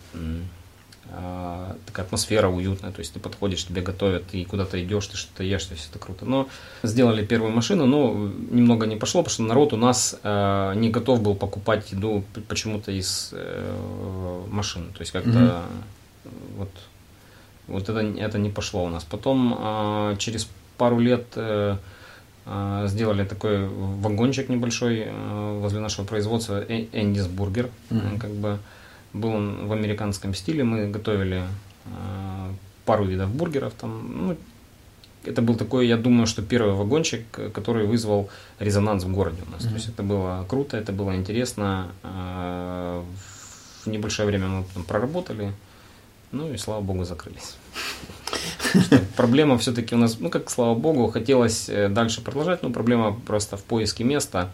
а, такая атмосфера уютная, то есть ты подходишь, тебе готовят, и куда-то идешь, ты что-то ешь, то есть это круто. Но сделали первую машину, но немного не пошло, потому что народ у нас э, не готов был покупать еду почему-то из э, машин, то есть как-то э, вот, вот это, это не пошло у нас. Потом э, через пару лет э, сделали такой вагончик небольшой э, возле нашего производства Э- Эндис Бургер. Э, как бы был он в американском стиле, мы готовили э, пару видов бургеров там, ну, это был такой, я думаю, что первый вагончик, который вызвал резонанс в городе у нас. Мгм. То есть это было круто, это было интересно. э, В небольшое время мы там проработали, ну и слава богу закрылись. Проблема все-таки у нас, ну как слава богу, хотелось э, дальше продолжать, но проблема просто в поиске места.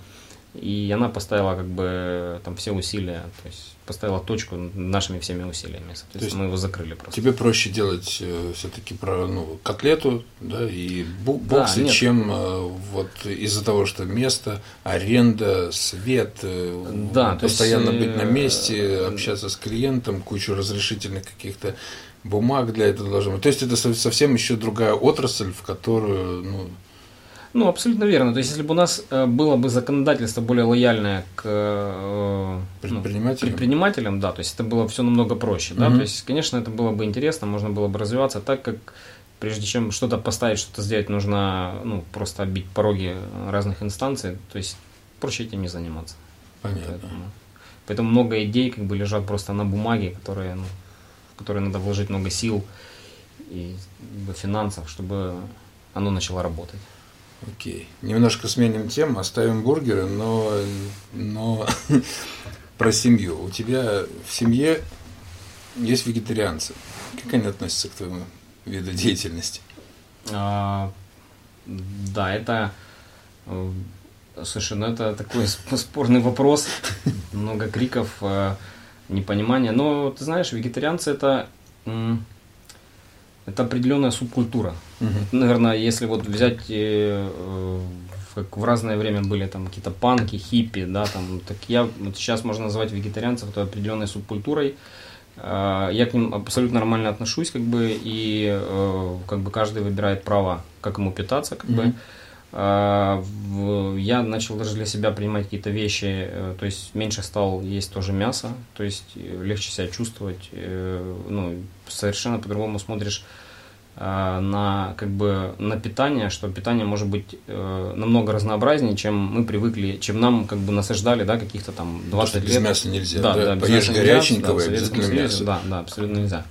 И она поставила как бы там все усилия, то есть поставила точку нашими всеми усилиями. Соответственно, есть мы его закрыли просто. Тебе проще делать все-таки про ну, котлету да, и Да, боксы, нет. чем э, вот из-за того, что место, аренда, свет, э, Да, то постоянно есть, быть на э, месте, общаться с клиентом, кучу разрешительных каких-то бумаг для этого должно быть. То есть это со- совсем еще другая отрасль, в которую ну, Ну, абсолютно верно. То есть, если бы у нас э, было бы законодательство более лояльное к э, ну, Предпринимателям? предпринимателям, да, то есть это было все намного проще, да, Мгм. то есть, конечно, это было бы интересно, можно было бы развиваться так, как прежде чем что-то поставить, что-то сделать, нужно ну, просто оббить пороги разных инстанций, то есть проще этим не заниматься. понятно. Поэтому, поэтому много идей как бы лежат просто на бумаге, которые, ну, в которые надо вложить много сил и финансов, чтобы оно начало работать. Окей. Немножко сменим тему, оставим бургеры, но, но (laughs) про семью. У тебя в семье есть вегетарианцы. Как они относятся к твоему виду деятельности? А, да, это э, слушай, ну это такой сп- спорный вопрос, много криков, э, непонимания. Но ты знаешь, вегетарианцы это это определенная субкультура. Мгм. Наверное, если вот взять э, э, как в разное время были там какие-то панки, хиппи, да, там, так я вот сейчас можно назвать вегетарианцев той определенной субкультурой. Э, Я к ним абсолютно нормально отношусь, как бы, и э, как бы каждый выбирает право, как ему питаться, как бы. А, Я начал даже для себя принимать какие-то вещи, э, то есть меньше стал есть тоже мясо, то есть э, легче себя чувствовать, э, ну, совершенно по-другому смотришь а, на как бы на питание, что питание может быть э, намного разнообразнее, чем мы привыкли, чем нам как бы насаждали, да, каких-то там 20 что без лет. мяса нельзя, Да, да? да, без Поешь горяченького, да, обязательно Союзе, мясо. Да, да, абсолютно нельзя.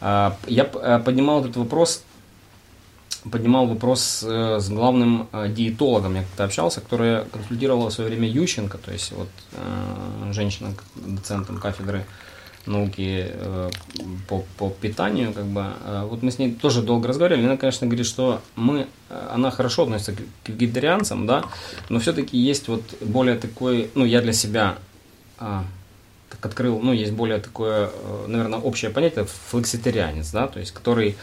А, Я поднимал этот вопрос, поднимал вопрос э, с главным э, диетологом, я как-то общался, который консультировала в свое время Ющенко, то есть вот э, женщина, доцентом кафедры науки по, по питанию, как бы, вот мы с ней тоже долго разговаривали, она, конечно, говорит, что мы, она хорошо относится к, вегетарианцам, да, но все-таки есть вот более такой, ну, я для себя так открыл, ну, есть более такое, наверное, общее понятие, флекситарианец, да, то есть, который,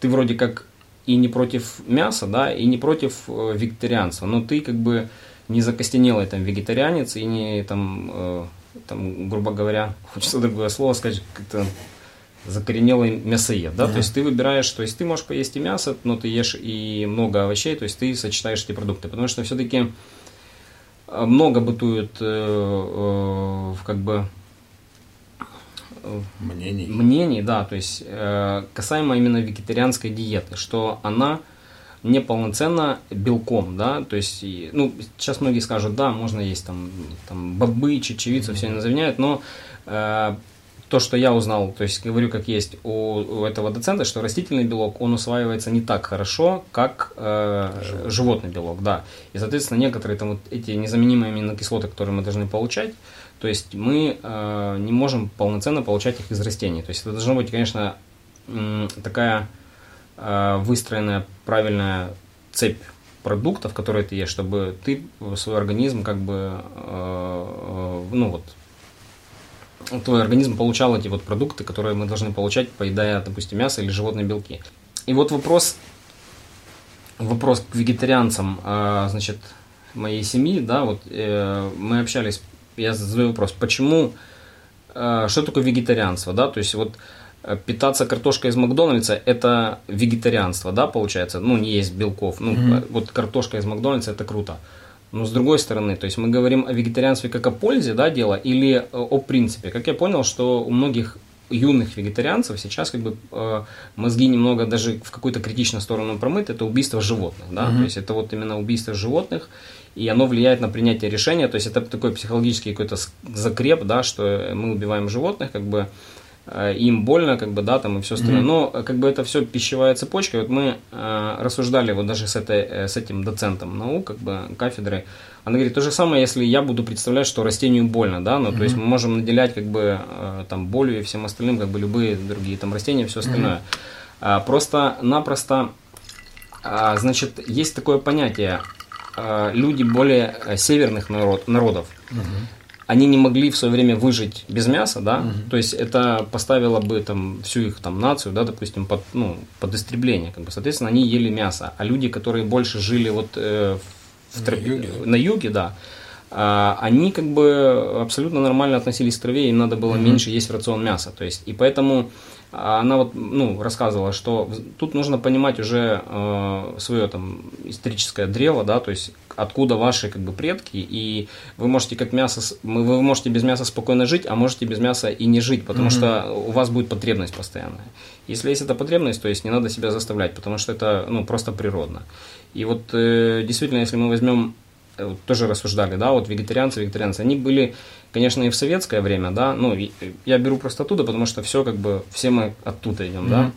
ты вроде как и не против мяса, да, и не против э, вегетарианства, но ты как бы не закостенелый там вегетарианец и не там, э, там, грубо говоря, (laughs) хочется другое слово сказать, как-то закоренелый мясоед, да, Ага. то есть ты выбираешь, то есть ты можешь поесть и мясо, но ты ешь и много овощей, то есть ты сочетаешь эти продукты, потому что все-таки много бытует э, э, как бы э, Мнений. мнений, да, то есть э, касаемо именно вегетарианской диеты, что она неполноценна белком, да, то есть, ну, сейчас многие скажут, да, можно есть там, там бобы, чечевицу, все они заменяют, но э, то, что я узнал, то есть говорю как есть у, у этого доцента, что растительный белок, он усваивается не так хорошо, как э, животный белок, да. И, соответственно, некоторые там вот эти незаменимые аминокислоты, которые мы должны получать, то есть мы э, не можем полноценно получать их из растений. То есть это должна быть, конечно, такая э, выстроенная правильная цепь продуктов, которые ты ешь, чтобы ты свой организм как бы, э, э, ну вот, твой организм получал эти вот продукты, которые мы должны получать, поедая, допустим, мясо или животные белки. И вот вопрос, вопрос к вегетарианцам, а, значит, моей семьи, да, вот э, мы общались, я задаю вопрос, почему, э, что такое вегетарианство, да, то есть вот э, питаться картошкой из Макдональдса это вегетарианство, да, получается, ну, не есть белков, ну, Мгм. вот картошка из Макдональдса это круто. Но с другой стороны, то есть мы говорим о вегетарианстве как о пользе, да, дело, или э, о принципе. Как я понял, что у многих юных вегетарианцев сейчас как бы э, мозги немного даже в какую-то критичную сторону промыты, это убийство животных, да, Мгм. то есть это вот именно убийство животных, и оно влияет на принятие решения, то есть это такой психологический какой-то закреп, да, что мы убиваем животных, как бы им больно, как бы, да, там и все остальное. Мгм. Но э, как бы это все пищевая цепочка. Вот мы э, рассуждали вот даже с, этой, э, с этим доцентом наук, как бы кафедры. Она говорит, то же самое, если я буду представлять, что растению больно, да, ну, то есть мы можем наделять как бы э, там болью и всем остальным, как бы любые другие там растения, все остальное. А, Просто-напросто, а, значит, есть такое понятие, а, люди более э, северных народ, народов, они не могли в свое время выжить без мяса, да, то есть это поставило бы там всю их там нацию, да, допустим, под, ну, под истребление, как бы, соответственно, они ели мясо, а люди, которые больше жили вот э, в На тропе- юге. на юге, да, а, они как бы абсолютно нормально относились к траве, им надо было меньше есть в рацион мяса, то есть, и поэтому она вот, ну, рассказывала, что тут нужно понимать уже э, свое там историческое древо, да, то есть откуда ваши как бы предки, и вы можете как мясо, вы можете без мяса спокойно жить, а можете без мяса и не жить, потому Мгм. что у вас будет потребность постоянная. Если есть эта потребность, то есть не надо себя заставлять, потому что это, ну, просто природно. И вот э, действительно, если мы возьмем э, тоже рассуждали, да, вот вегетарианцы, вегетарианцы, они были, конечно, и в советское время, да, ну, я беру просто оттуда, потому что все как бы, все мы оттуда идем, да, Мгм.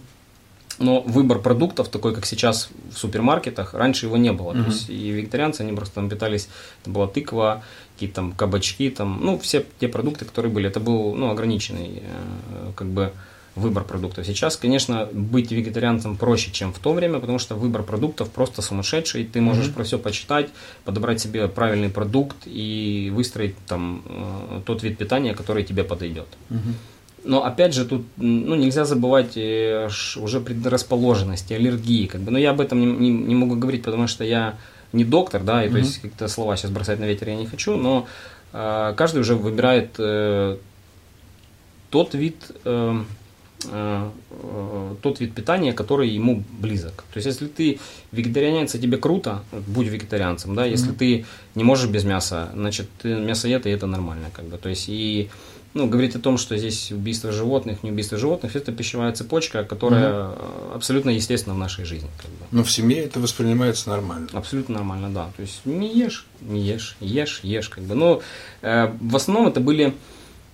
но выбор продуктов, такой, как сейчас в супермаркетах, раньше его не было. Мгм. То есть и вегетарианцы, они просто там питались, это была тыква, какие-то там кабачки, там, ну, все те продукты, которые были, это был, ну, ограниченный, э, как бы, выбор продуктов. Сейчас, конечно, быть вегетарианцем проще, чем в то время, потому что выбор продуктов просто сумасшедший. Ты можешь Мгм. про все почитать, подобрать себе правильный продукт и выстроить там э, тот вид питания, который тебе подойдет. Мгм. Но опять же, тут ну, нельзя забывать э, уже предрасположенности, аллергии. Как бы. Но я об этом не, не, не могу говорить, потому что я не доктор, да, и mm-hmm. то есть какие-то слова сейчас бросать на ветер я не хочу, но э, каждый уже выбирает э, тот вид э, тот вид питания, который ему близок. То есть, если ты вегетарианец, и тебе круто, будь вегетарианцем, да, если mm-hmm. ты не можешь без мяса, значит, ты мясоед, и это нормально, как бы. То есть, и ну, говорить о том, что здесь убийство животных, не убийство животных, это пищевая цепочка, которая угу. абсолютно естественна в нашей жизни. Как бы. Но в семье это воспринимается нормально. Абсолютно нормально, да. То есть не ешь, не ешь, ешь, ешь, как бы. Но э, в основном это были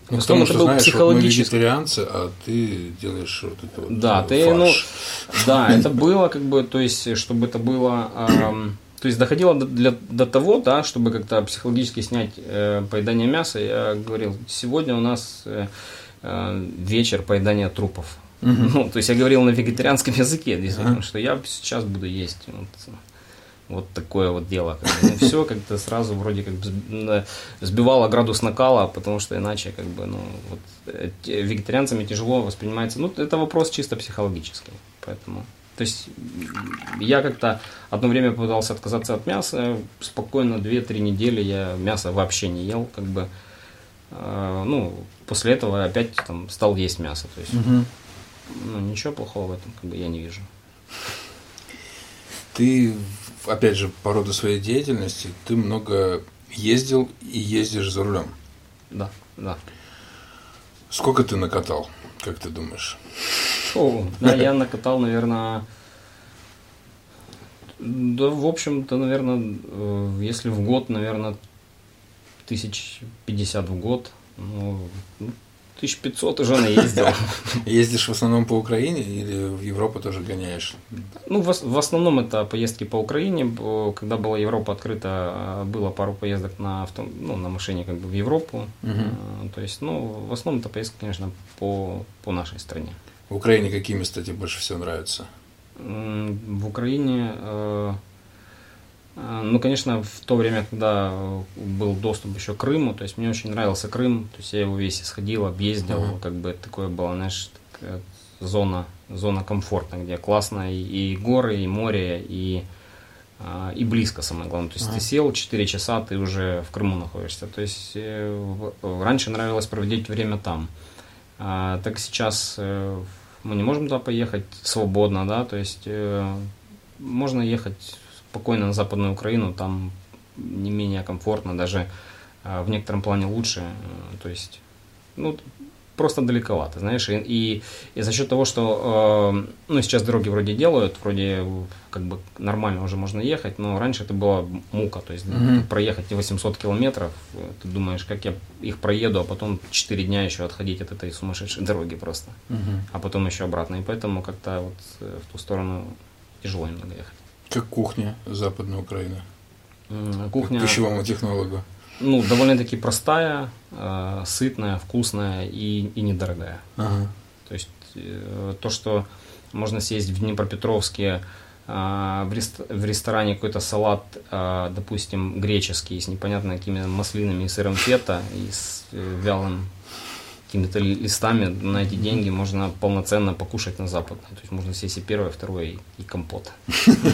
ну, в основном это был знаешь, психологический. Вот мы вегетарианцы, а ты делаешь вот это вот Да, ты, фарш. ну, да, это было как бы, то есть, чтобы это было. Эм, то есть доходило до, для, до того, да, чтобы как-то психологически снять э, поедание мяса, я говорил, сегодня у нас э, э, вечер поедания трупов. Угу. Ну, то есть я говорил на вегетарианском (laughs) языке, действительно, ага. что я сейчас буду есть вот, вот такое вот дело. Как бы, ну, все как-то сразу вроде как сбивало градус накала, потому что иначе как бы, ну, вот, э, вегетарианцами тяжело воспринимается. Ну, это вопрос чисто психологический, поэтому... То есть я как-то одно время пытался отказаться от мяса, спокойно 2-3 недели я мясо вообще не ел, как бы, э, ну, после этого опять там стал есть мясо, то есть, угу. ну, ничего плохого в этом, как бы, я не вижу. Ты, опять же, по роду своей деятельности, ты много ездил и ездишь за рулем. Да, да. Сколько ты накатал, как ты думаешь? О, да, я накатал, наверное, да, в общем-то, наверное, э, если в год, наверное, тысяч пятьдесят в год, ну, 1500 уже наездил. Ездишь в основном по Украине или в Европу тоже гоняешь? Ну, в, в основном это поездки по Украине. Когда была Европа открыта, а, было пару поездок на, авто, ну, на машине как бы в Европу. Угу. То есть, ну, в основном это поездки, конечно, по, по нашей стране. В Украине какие места тебе больше всего нравятся? В Украине, э, ну, конечно, в то время, когда был доступ еще к Крыму, то есть мне очень нравился Крым, то есть я его весь исходил, объездил, uh-huh. как бы такое было, знаешь, зона, зона комфорта, где классно и, и горы, и море, и, э, и близко, самое главное. То есть uh-huh. ты сел 4 часа, ты уже в Крыму находишься. То есть раньше нравилось проводить время там. А, так сейчас мы не можем туда поехать свободно, да, то есть э, можно ехать спокойно на Западную Украину, там не менее комфортно, даже э, в некотором плане лучше, э, то есть, ну, просто далековато, знаешь, и, и, и за счет того, что, э, ну, сейчас дороги вроде делают, вроде как бы нормально уже можно ехать, но раньше это была мука, то есть mm-hmm. проехать 800 километров, ты думаешь, как я их проеду, а потом 4 дня еще отходить от этой сумасшедшей дороги просто, mm-hmm. а потом еще обратно, и поэтому как-то вот э, в ту сторону тяжело немного ехать. Как кухня Западной Украины? Кухня... Как пищевому технологу? ну, довольно-таки простая, э, сытная, вкусная и, и недорогая. Ага. То есть э, то, что можно съесть в Днепропетровске э, в, рест, в ресторане какой-то салат, э, допустим, греческий, с непонятно какими маслинами и сыром фета, и с э, вялым какими-то листами на эти деньги можно полноценно покушать на Запад. То есть можно съесть и первое, второе, и, и компот.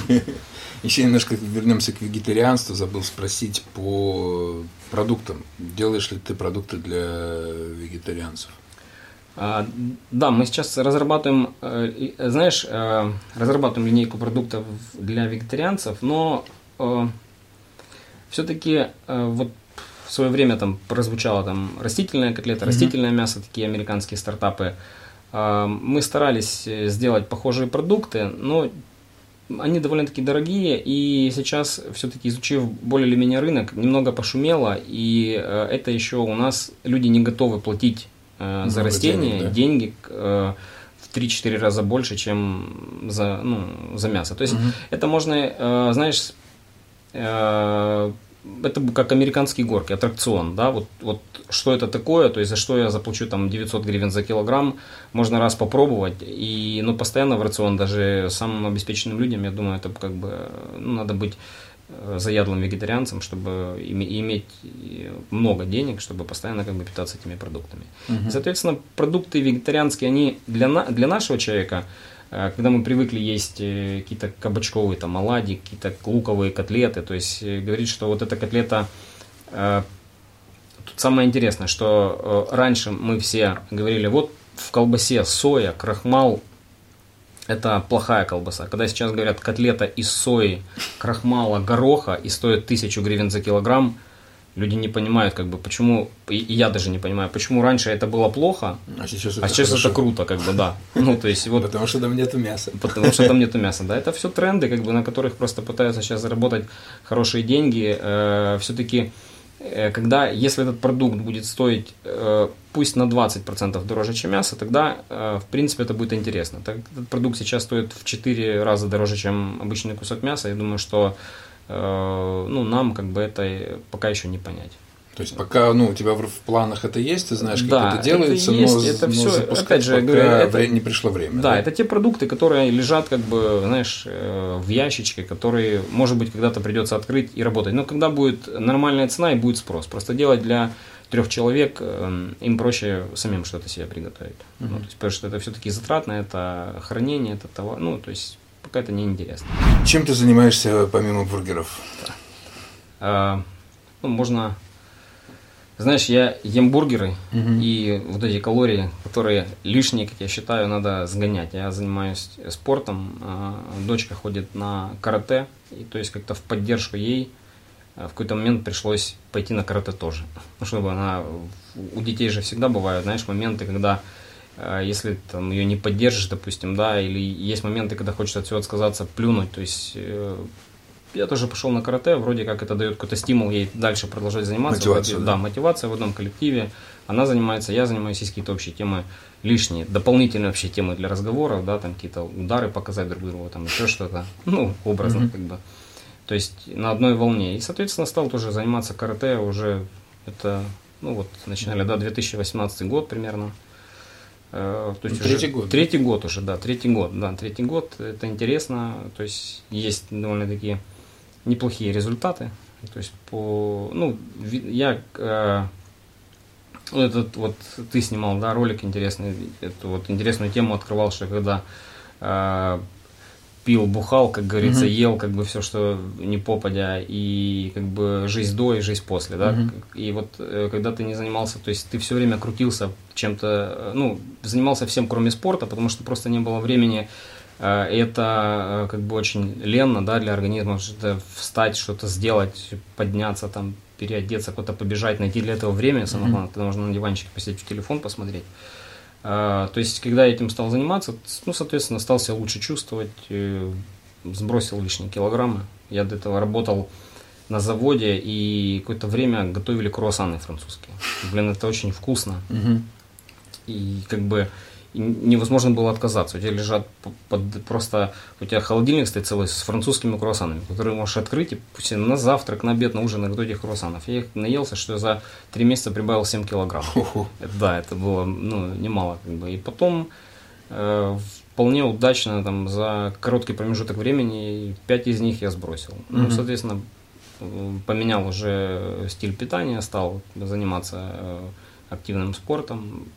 (laughs) Еще немножко вернемся к вегетарианству. Забыл спросить по продуктам. Делаешь ли ты продукты для вегетарианцев? А, да, мы сейчас разрабатываем, э, знаешь, э, разрабатываем линейку продуктов для вегетарианцев, но э, все-таки вот в свое время там прозвучало там растительная котлета, mm-hmm. растительное мясо, такие американские стартапы. А, мы старались э, сделать похожие продукты, но они довольно-таки дорогие, и сейчас, все-таки изучив более или менее рынок, немного пошумело, и э, это еще у нас люди не готовы платить э, за растения денег, да? деньги в 3-4 раза больше, чем за, ну, за мясо. То есть угу. это можно, знаешь, это как американские горки, аттракцион, да, вот, вот что это такое, то есть за что я заплачу там 900 гривен за килограмм, можно раз попробовать, и, ну, постоянно в рацион даже самым обеспеченным людям, я думаю, это как бы, ну, надо быть э, заядлым вегетарианцем, чтобы иметь много денег, чтобы постоянно как бы питаться этими продуктами. Угу. соответственно, продукты вегетарианские, они для, на, для нашего человека, э, когда мы привыкли есть э, какие-то кабачковые там оладьи, какие-то луковые котлеты, то есть говорит, что вот эта котлета Тут самое интересное, что раньше мы все говорили, вот в колбасе соя, крахмал, это плохая колбаса. Когда сейчас говорят котлета из сои, крахмала, гороха и стоит тысячу гривен за килограмм, люди не понимают, как бы, почему, и я даже не понимаю, почему раньше это было плохо, а сейчас это, а сейчас это круто, как бы, да. Ну, то есть, вот, потому что там нету мяса. Потому что там нету мяса, да. Это все тренды, как бы, на которых просто пытаются сейчас заработать хорошие деньги. Э, все-таки Э, когда, если этот продукт будет стоить э, пусть на 20% дороже, чем мясо, тогда, в принципе, это будет интересно. Так, этот продукт сейчас стоит в 4 раза дороже, чем обычный кусок мяса. Я думаю, что ну, нам как бы это пока еще не понять. То есть пока ну, у тебя в, в планах это есть, ты знаешь, как да, это делается, это есть, но, это но все, запускать опять же, пока говорю, это, не пришло время. Да, да, это те продукты, которые лежат, как бы, знаешь, э, в ящичке, которые, может быть, когда-то придется открыть и работать. Но когда будет нормальная цена и будет спрос. Просто делать для трех человек, эм, им проще самим что-то себе приготовить. Uh-huh. Ну, то есть, потому что это все-таки затратно, это хранение, это товар, ну, то есть пока это не интересно. Чем ты занимаешься помимо бургеров? А, ну, можно знаешь, я ем бургеры, угу. и вот эти калории, которые лишние, как я считаю, надо сгонять. Я занимаюсь спортом, а дочка ходит на карате, и то есть как-то в поддержку ей а, в какой-то момент пришлось пойти на карате тоже. Ну, (laughs) чтобы она... У детей же всегда бывают, знаешь, моменты, когда если там ее не поддержишь, допустим, да, или есть моменты, когда хочется от всего отказаться, плюнуть, то есть э, я тоже пошел на карате, вроде как это дает какой-то стимул ей дальше продолжать заниматься. Мотивация, да? да, мотивация в одном коллективе. Она занимается, я занимаюсь, есть какие-то общие темы лишние, дополнительные вообще темы для разговоров, да, там какие-то удары показать друг другу, там еще что-то, ну, образно mm-hmm. как бы. То есть на одной волне. И, соответственно, стал тоже заниматься карате уже, это, ну вот, начинали, да, 2018 год примерно. Э, то есть ну, третий уже, год. Третий год уже, да, третий год, да, третий год, это интересно, то есть есть довольно такие неплохие результаты. То есть по, ну, я э, этот вот ты снимал, да, ролик интересный, эту вот интересную тему открывал, что когда э, пил, бухал, как говорится, угу. ел как бы все, что не попадя, и как бы жизнь до и жизнь после, да. Угу. И вот э, когда ты не занимался, то есть ты все время крутился чем-то, э, ну, занимался всем, кроме спорта, потому что просто не было времени Э, это как бы очень ленно, да, для организма что-то встать, что-то сделать, подняться, там, переодеться, куда-то побежать, найти для этого время, самое главное, тогда можно на диванчике посидеть в телефон, посмотреть. Э, то есть, когда я этим стал заниматься, ну, соответственно, стал себя лучше чувствовать, сбросил лишние килограммы. Я до этого работал на заводе и какое-то время готовили круассаны французские. Блин, это очень вкусно. И как бы невозможно было отказаться. У тебя лежат под, просто, у тебя холодильник стоит целый с французскими круассанами, которые можешь открыть и пусть на завтрак, на обед, на ужин наготовить этих круассанов. Я их наелся, что я за три месяца прибавил 7 килограмм. Да, это было ну, немало. Как бы. И потом э, вполне удачно там, за короткий промежуток времени 5 из них я сбросил. Mm-hmm. Ну, соответственно, поменял уже стиль питания, стал заниматься э, активным спортом.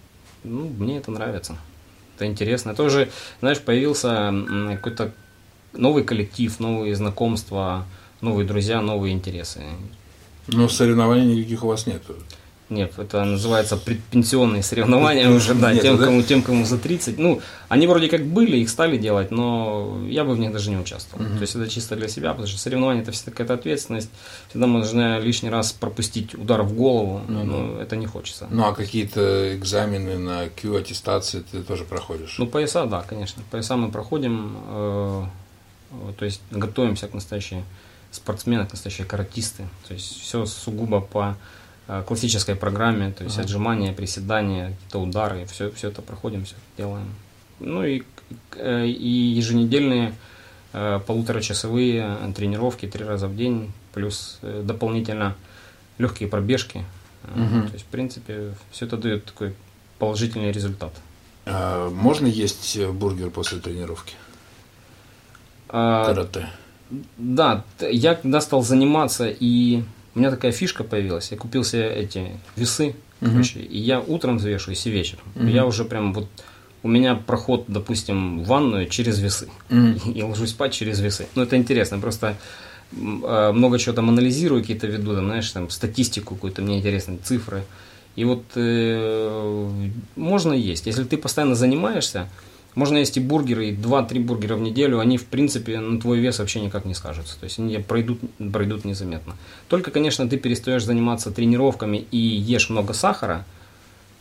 Ну, мне это нравится это интересно. Это уже, знаешь, появился какой-то новый коллектив, новые знакомства, новые друзья, новые интересы. Но соревнований никаких у вас нет. Нет, это называется предпенсионные соревнования уже, да, тем, кому, тем, кому за 30. Ну, они вроде как были, их стали делать, но я бы в них даже не участвовал. Угу. То есть это чисто для себя, потому что соревнования это всегда какая-то ответственность. Всегда можно лишний раз пропустить удар в голову, ну, но это не хочется. Ну, а какие-то экзамены на Q аттестации ты тоже проходишь? Ну, пояса, да, конечно. Пояса мы проходим, э, то есть готовимся к настоящей спортсмены, к настоящие каратисты. То есть все сугубо по классической программе, то есть ага. отжимания, приседания, какие-то удары, все, все это проходим, все это делаем. Ну и, э, и еженедельные э, полуторачасовые тренировки три раза в день, плюс дополнительно легкие пробежки. Угу. То есть, в принципе, все это дает такой положительный результат. А можно есть бургер после тренировки? А, Карате. да, я когда стал заниматься, и у меня такая фишка появилась, я купил себе эти весы, угу. короче, и я утром взвешиваюсь и вечером. Угу. Я уже прям вот у меня проход, допустим, в ванную через весы. Mm. И (laughs) ложусь спать через весы. Ну, это интересно. Просто э, много чего там анализирую, какие-то веду, там, знаешь, там статистику какую-то, мне интересны цифры. И вот э, можно есть. Если ты постоянно занимаешься, можно есть и бургеры, и 2-3 бургера в неделю, они, в принципе, на твой вес вообще никак не скажутся. То есть они пройдут, пройдут незаметно. Только, конечно, ты перестаешь заниматься тренировками и ешь много сахара –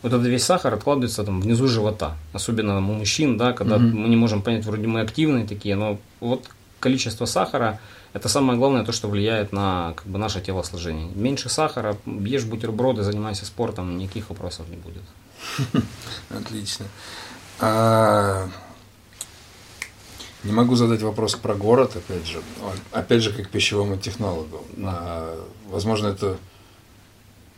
вот этот весь сахар откладывается там внизу живота, особенно у мужчин, да, когда угу. мы не можем понять, вроде мы активные такие, но вот количество сахара это самое главное то, что влияет на как бы, наше телосложение. Меньше сахара, ешь бутерброды, занимайся спортом, никаких вопросов не будет. (laughs) Отлично. А, не могу задать вопрос про город, опять же. Опять же, как пищевому технологу. А, возможно, это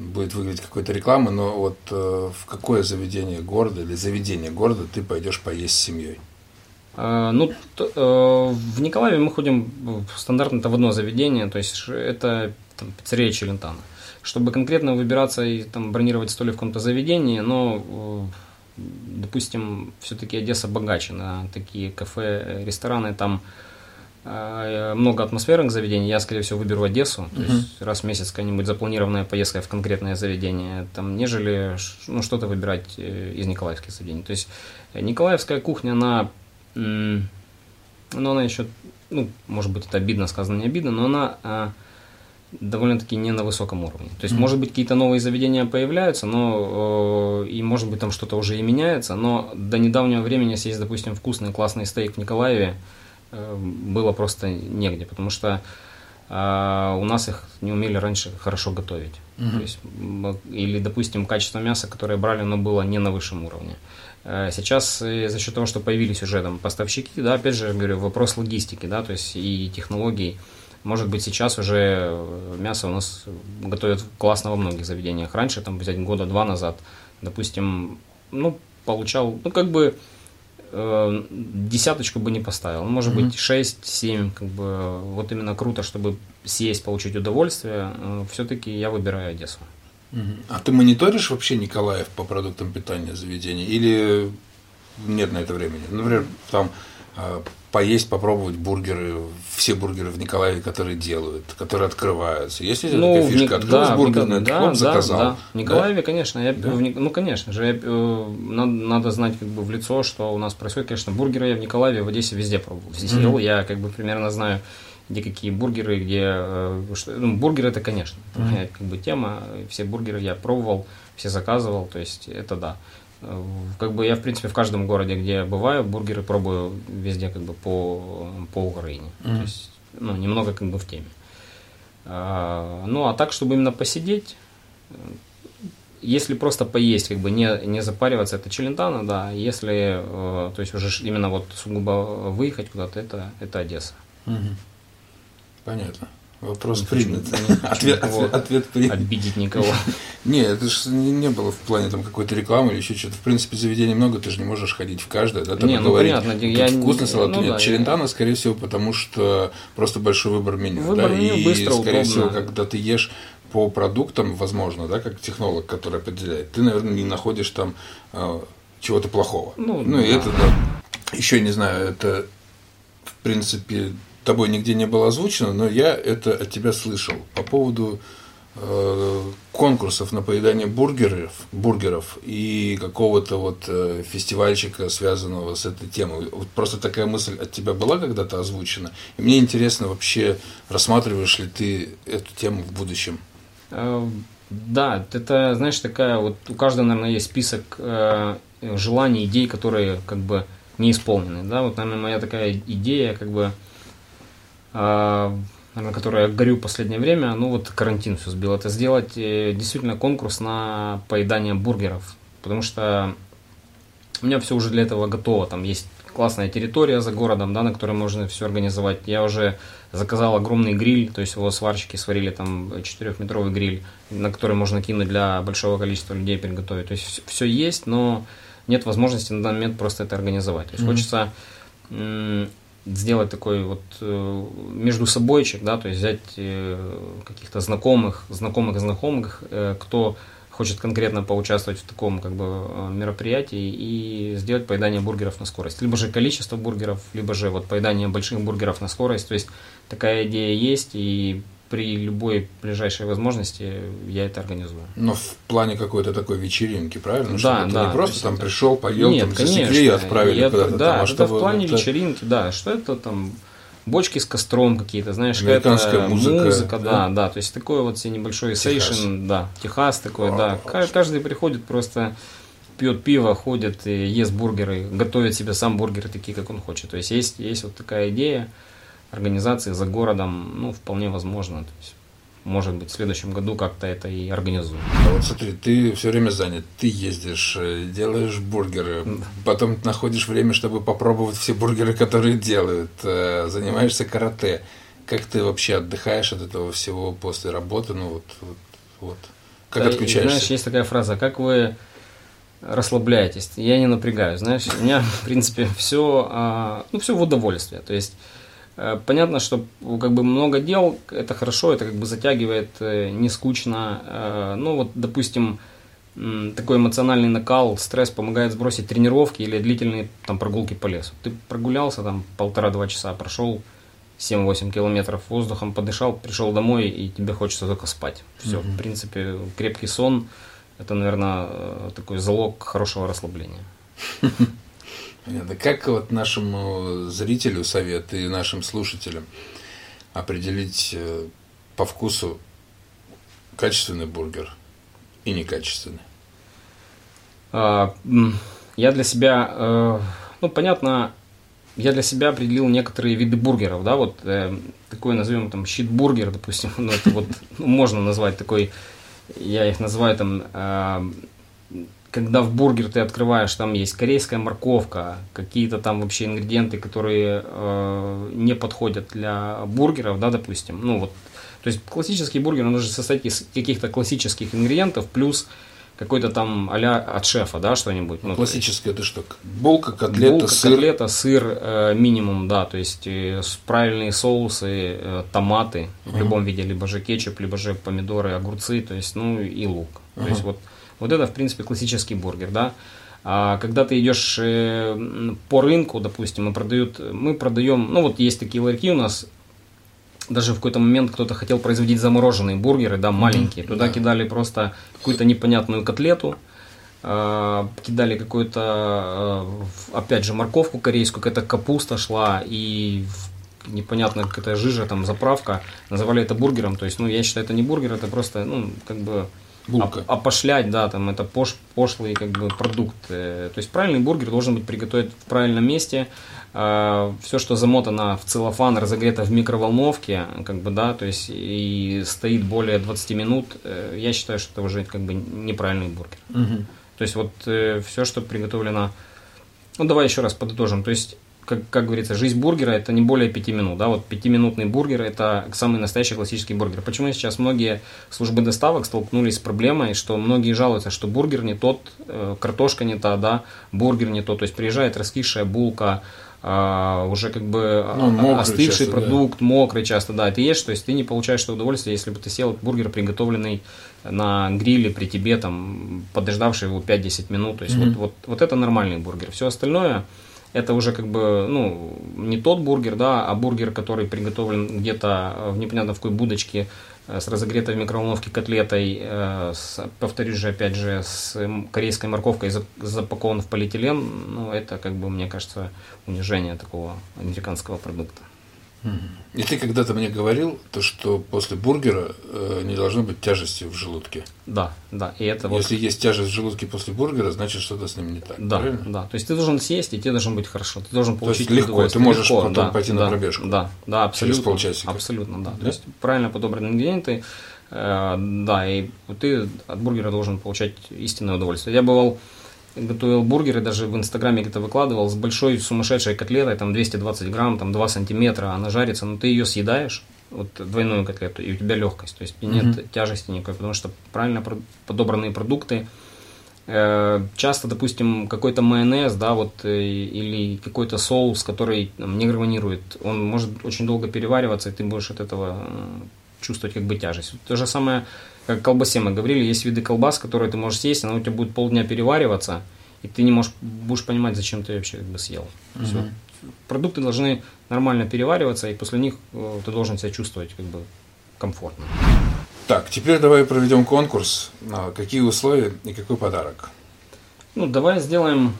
будет выглядеть какой-то реклама, но вот э, в какое заведение города или заведение города ты пойдешь поесть с семьей? А, ну, то, э, в Николаеве мы ходим стандартно-то в одно заведение, то есть это там, пиццерия Челентана. Чтобы конкретно выбираться и там бронировать столик в каком-то заведении, но, э, допустим, все-таки Одесса богаче на такие кафе, рестораны, там а, много атмосферных заведений. Я, скорее всего, выберу Одессу. То uh-huh. есть раз в месяц какая-нибудь запланированная поездка в конкретное заведение, там, нежели ну, что-то выбирать э, из николаевских заведений. То есть николаевская кухня, она, ну, она еще, ну, может быть, это обидно сказано, не обидно, но она а, довольно-таки не на высоком уровне. То есть, mm-hmm. может быть, какие-то новые заведения появляются, но и может быть там что-то уже и меняется, но до недавнего времени, если есть, допустим, вкусный классный стейк в Николаеве, Э, было просто негде, потому что а, у нас их не умели раньше хорошо готовить. Угу. То есть, или, допустим, качество мяса, которое брали, оно было не на высшем уровне. Э, сейчас э, за счет того, что появились уже там поставщики, да, опять же, говорю, вопрос логистики, да, то есть и технологий. Может быть, сейчас уже мясо у нас готовят классно во многих заведениях. Раньше, там, взять года два назад, допустим, ну, получал, ну, как бы э, десяточку бы не поставил. Ну, может mm-hmm. быть, 6-7, как бы, вот именно круто, чтобы съесть, получить удовольствие. Э, все-таки я выбираю Одессу. Mm-hmm. А ты мониторишь вообще Николаев по продуктам питания заведения? Или нет на это времени? Например, там э, поесть, попробовать бургеры, все бургеры в Николаеве, которые делают, которые открываются. Есть ли ну, такая фишка? Открылась да, бургерный да, да, заказал. Да, В Николаеве, да? конечно. Я, да? в, ну, конечно же, я, э, надо, надо знать как бы в лицо, что у нас происходит. Конечно, бургеры я в Николаеве, в Одессе везде пробовал. Здесь mm-hmm. ел, я как бы примерно знаю, где какие бургеры, где... Э, что, ну, бургеры это, конечно, mm-hmm. как бы тема. Все бургеры я пробовал, все заказывал, то есть это да. Как бы я, в принципе, в каждом городе, где я бываю, бургеры пробую везде как бы по, по Украине. Mm-hmm. То есть, ну, немного как бы в теме. А, ну, а так, чтобы именно посидеть, если просто поесть, как бы не, не запариваться, это челентано, да. Если, э, то есть уже именно вот сугубо выехать куда-то, это, это Одесса. Угу. Понятно. Вопрос принят. Ответ, ответ, ответ принят. Обидеть никого. (laughs) Не, это же не было в плане там какой-то рекламы или еще что-то. В принципе, заведений много, ты же не можешь ходить в каждое, да, там не, ну, говорить. Понятно, я вкусный салат ну, нет. Да, Челентано, я... скорее всего, потому что просто большой выбор меню. Выбор да, меню и, быстро, скорее удобно. всего, когда ты ешь по продуктам, возможно, да, как технолог, который определяет, ты, наверное, не находишь там э, чего-то плохого. Ну, ну да. и это, да, еще не знаю, это в принципе тобой нигде не было озвучено, но я это от тебя слышал по поводу э, конкурсов на поедание бургеров, бургеров и какого-то вот э, фестивальчика, связанного с этой темой. Вот просто такая мысль от тебя была когда-то озвучена. И мне интересно вообще, рассматриваешь ли ты эту тему в будущем? Э, да, это, знаешь, такая вот у каждого, наверное, есть список э, желаний, идей, которые как бы не исполнены. Да, вот, наверное, моя такая идея, как бы на которой я горю в последнее время, ну вот карантин все сбил, это сделать э, действительно конкурс на поедание бургеров. Потому что у меня все уже для этого готово. Там есть классная территория за городом, да, на которой можно все организовать. Я уже заказал огромный гриль, то есть его сварщики сварили там 4-метровый гриль, на который можно кинуть для большого количества людей приготовить. То есть все, все есть, но нет возможности на данный момент просто это организовать. То есть mm-hmm. хочется сделать такой вот э, между собойчик, да, то есть взять э, каких-то знакомых, знакомых знакомых, э, кто хочет конкретно поучаствовать в таком как бы мероприятии и сделать поедание бургеров на скорость. Либо же количество бургеров, либо же вот поедание больших бургеров на скорость. То есть такая идея есть, и при любой ближайшей возможности я это организую. Но в плане какой-то такой вечеринки, правильно? Да, чтобы да. не просто там пришел, поел, Нет, там конечно, засекли и отправили я, куда-то Да, там, а это чтобы в плане это- вечеринки, да, что это там бочки с костром какие-то, знаешь, какая-то музыка, музыка, да? да, да, то есть такой вот себе небольшой сейшн, да, Техас такой, да, Ка- каждый приходит просто пьет пиво, ходит и ест бургеры, готовит себе сам бургеры такие, как он хочет. То есть есть, есть вот такая идея организации за городом, ну, вполне возможно. То есть, может быть, в следующем году как-то это и организуем. А вот смотри, ты все время занят, ты ездишь, э, делаешь бургеры, потом находишь время, чтобы попробовать все бургеры, которые делают, э, занимаешься карате. Как ты вообще отдыхаешь от этого всего после работы? Ну вот, вот, вот. Как Да, отключаешься? Знаешь, есть такая фраза, как вы расслабляетесь? Я не напрягаюсь, знаешь, у меня, (laughs) в принципе, все, ну, все в удовольствие. То есть, понятно, что ну, как бы много дел, это хорошо, это как бы затягивает, э, не скучно. Э, Ну, вот, допустим, такой эмоциональный накал, стресс помогает сбросить тренировки или длительные там прогулки по лесу. Ты прогулялся там полтора-два часа, прошел 7-8 километров воздухом, подышал, пришел домой, и тебе хочется только спать. Все, в принципе, крепкий сон – это, наверное, э, такой залог хорошего расслабления. (laughs) Понятно. Как вот нашему зрителю совет и нашим слушателям определить э, по вкусу качественный бургер и некачественный? А, Я для себя, э, ну, понятно, я для себя определил некоторые виды бургеров, да, вот э, такой назовем там щит-бургер, допустим, (laughs) ну, это вот ну, можно назвать такой, я их называю там, э, когда в бургер ты открываешь, там есть корейская морковка, какие-то там вообще ингредиенты, которые э, не подходят для бургеров, да, допустим, ну вот, то есть классический бургер, он должен состоять из каких-то классических ингредиентов, плюс какой-то там а от шефа, да, что-нибудь. Ну, Классическое это что? Булка, котлета, Булка, сыр. котлета, сыр э, минимум, да, то есть э, правильные соусы, э, томаты в любом виде, либо же кетчуп, либо же помидоры, огурцы, то есть, ну и лук. То есть вот, вот это, в принципе, классический бургер, да. А когда ты идешь э, по рынку, допустим, и продают, мы продаем, ну вот есть такие ларьки у нас, даже в какой-то момент кто-то хотел производить замороженные бургеры, да, маленькие. Туда кидали просто какую-то непонятную котлету, э, кидали какую-то, э, в- опять же, морковку корейскую, какая-то капуста шла и непонятно какая-то жижа, там, заправка. Называли это бургером. То есть, ну, я считаю, это не бургер, это просто, ну, как бы Булка. оп- опошлять, да, там, это пош, пошлый, как бы, продукт. Э, То есть, правильный бургер должен быть приготовлен в правильном месте. все, что замотано в целлофан, разогрето в микроволновке, как бы, да, то есть, и стоит более 20 минут, э, я считаю, что это уже, как бы, неправильный бургер. Мгм. То есть вот все, что приготовлено. Ну, давай еще раз подытожим. То есть, как, как говорится, жизнь бургера это не более пяти минут. Да? Вот пятиминутный бургер это самый настоящий классический бургер. Почему сейчас многие службы доставок столкнулись с проблемой, что многие жалуются, что бургер не тот, э, картошка не та, да, бургер не тот. То есть приезжает раскисшая булка, а, уже как бы Ну, а, мокрый остывший часто, да. продукт, мокрый часто, да, ты ешь, то есть ты не получаешь это удовольствие, если бы ты съел бургер, приготовленный на гриле при тебе, там, подождавший его 5-10 минут, то есть вот, вот, вот это нормальный бургер. Все остальное, это уже как бы, ну, не тот бургер, да, а бургер, который приготовлен где-то в непонятно в какой будочке э, с разогретой в микроволновке котлетой, э, с, повторюсь же, опять же, с корейской морковкой за- запакован в полиэтилен, ну, это, как бы, мне кажется, унижение такого американского продукта. И ты когда-то мне говорил, то, что после бургера э, не должно быть тяжести в желудке. Да, да, и это вот... Если есть тяжесть в желудке после бургера, значит что-то с ним не так. Да, правильно? да. То есть ты должен съесть, и тебе должно быть хорошо. Ты должен То есть получить легко, ты можешь Легко, потом да, пойти на да, пробежку. Да, да, абсолютно. Через полчасика. Абсолютно, да. Да? То есть правильно подобранные ингредиенты, э, да, и ты от бургера должен получать истинное удовольствие. Я бывал готовил бургеры, даже в инстаграме где-то выкладывал с большой сумасшедшей котлетой, там 220 грамм, там 2 сантиметра, она жарится, но ты ее съедаешь, вот двойную котлету, и у тебя легкость, то есть нет Мгм. тяжести никакой, потому что правильно подобранные продукты, Э, часто, допустим, какой-то майонез, да, вот, э, или какой-то соус, который там, не гармонирует, он может очень долго перевариваться, и ты будешь от этого э, чувствовать как бы тяжесть. То же самое, как колбасе мы говорили, есть виды колбас, которые ты можешь съесть, она у тебя будет полдня перевариваться, и ты не можешь, будешь понимать, зачем ты вообще как бы съел. Угу. Все. Продукты должны нормально перевариваться, и после них ты должен себя чувствовать как бы комфортно. Так, теперь давай проведем конкурс. Какие условия и какой подарок? Ну, давай сделаем...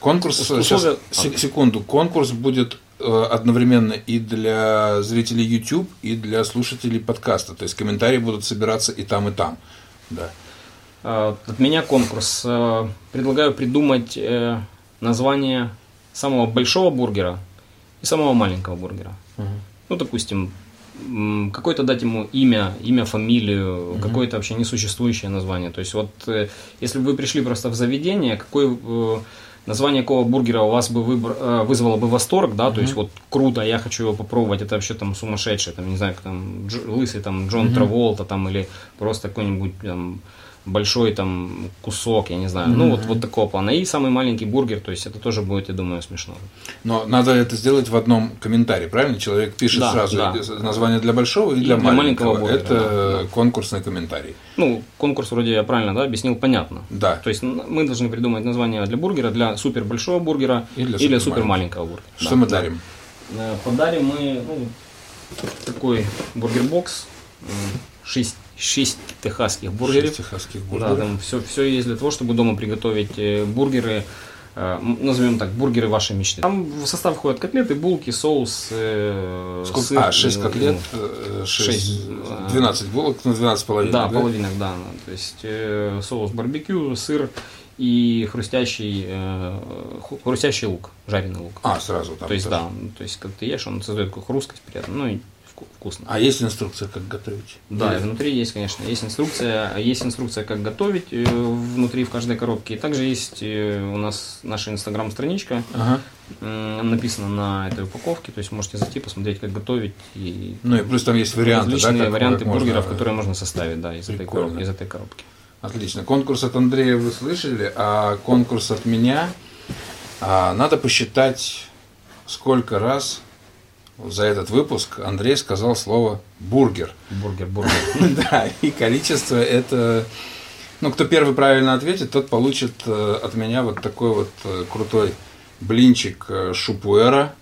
Конкурс, условия... сейчас, секунду, конкурс будет э, одновременно и для зрителей YouTube, и для слушателей подкаста. То есть комментарии будут собираться и там, и там. Да. А, от меня конкурс. Э, предлагаю придумать э, название самого большого бургера и самого маленького бургера. Угу. Ну, допустим, какое-то дать ему имя, имя, фамилию, угу. какое-то вообще несуществующее название. То есть вот э, если бы вы пришли просто в заведение, какое э, название какого бургера у вас бы выбор, э, вызвало бы восторг, да, угу. то есть вот круто, я хочу его попробовать, это вообще там сумасшедший, там не знаю, как там Дж, лысый там Джон угу. Траволта там или просто какой-нибудь там большой там кусок, я не знаю. Mm-hmm. Ну, вот, вот такого плана. И самый маленький бургер, то есть это тоже будет, я думаю, смешно. Но надо это сделать в одном комментарии, правильно? Человек пишет да, сразу да. название для большого и, и для, для маленького. маленького бургера, это да. конкурсный комментарий. Ну, конкурс вроде я правильно, да, объяснил, понятно. Да. То есть мы должны придумать название для бургера, для супер большого бургера и для, и для супер маленького бургера. Что да, мы дарим? Да. Э, подарим мы ну, такой бургер-бокс 6 6 техасских бургеров. 6 техасских бургеров. Да, там все, все есть для того, чтобы дома приготовить э, бургеры, э, назовем так, бургеры вашей мечты. Там в состав входят котлеты, булки, соус, э, Сколько? сыр. А, 6 котлет, ну, 6, 6 12 булок, ну 12 половинок, да? Да, половинок, да. То есть э, соус барбекю, сыр и хрустящий, э, хрустящий лук, жареный лук. А, сразу там. То есть, тоже. да, то есть, как ты ешь, он создает такую хрусткость приятную. Ну, и вкусно. А есть инструкция, как готовить? Да, Или... внутри есть, конечно, есть инструкция. Есть инструкция, как готовить э, внутри в каждой коробке. И также есть э, у нас наша инстаграм-страничка. Ага. Написано на этой упаковке, то есть можете зайти, посмотреть, как готовить. И ну и плюс там есть варианты, различные да, варианты бургеров, можно... которые можно составить, да, из этой, коробки, из этой коробки. Отлично. Конкурс от Андрея вы слышали, а конкурс от меня а, надо посчитать, сколько раз за этот выпуск Андрей сказал слово бургер. Бургер, (laughs) бургер. Да, и количество это... Ну, кто первый правильно ответит, тот получит э, от меня вот такой вот э, крутой блинчик э, шупуэра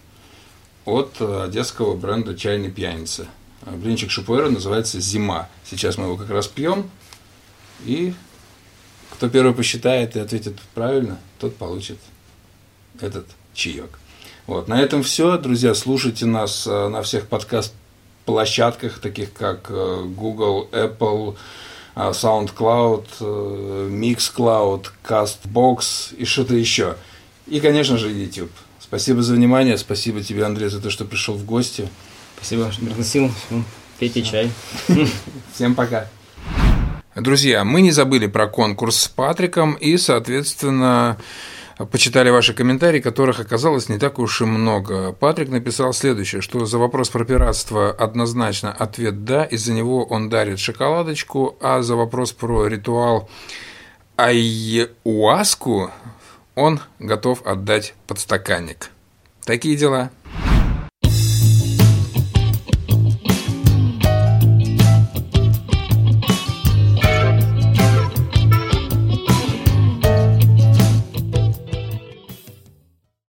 от одесского бренда «Чайный пьяница». Блинчик шупуэра называется «Зима». Сейчас мы его как раз пьем. И кто первый посчитает и ответит правильно, тот получит этот чаек. Вот. На этом все, друзья. Слушайте нас э, на всех подкаст-площадках, таких как э, Google, Apple, э, SoundCloud, Mixcloud, CastBox и что-то еще. И, конечно же, YouTube. Спасибо за внимание. Спасибо тебе, Андрей, за то, что пришел в гости. Спасибо, что пригласил. Пейте чай. (laughs) Всем пока. Друзья, мы не забыли про конкурс с Патриком и, соответственно, почитали ваши комментарии, которых оказалось не так уж и много. Патрик написал следующее, что за вопрос про пиратство однозначно ответ «да», из-за него он дарит шоколадочку, а за вопрос про ритуал айуаску он готов отдать подстаканник. Такие дела.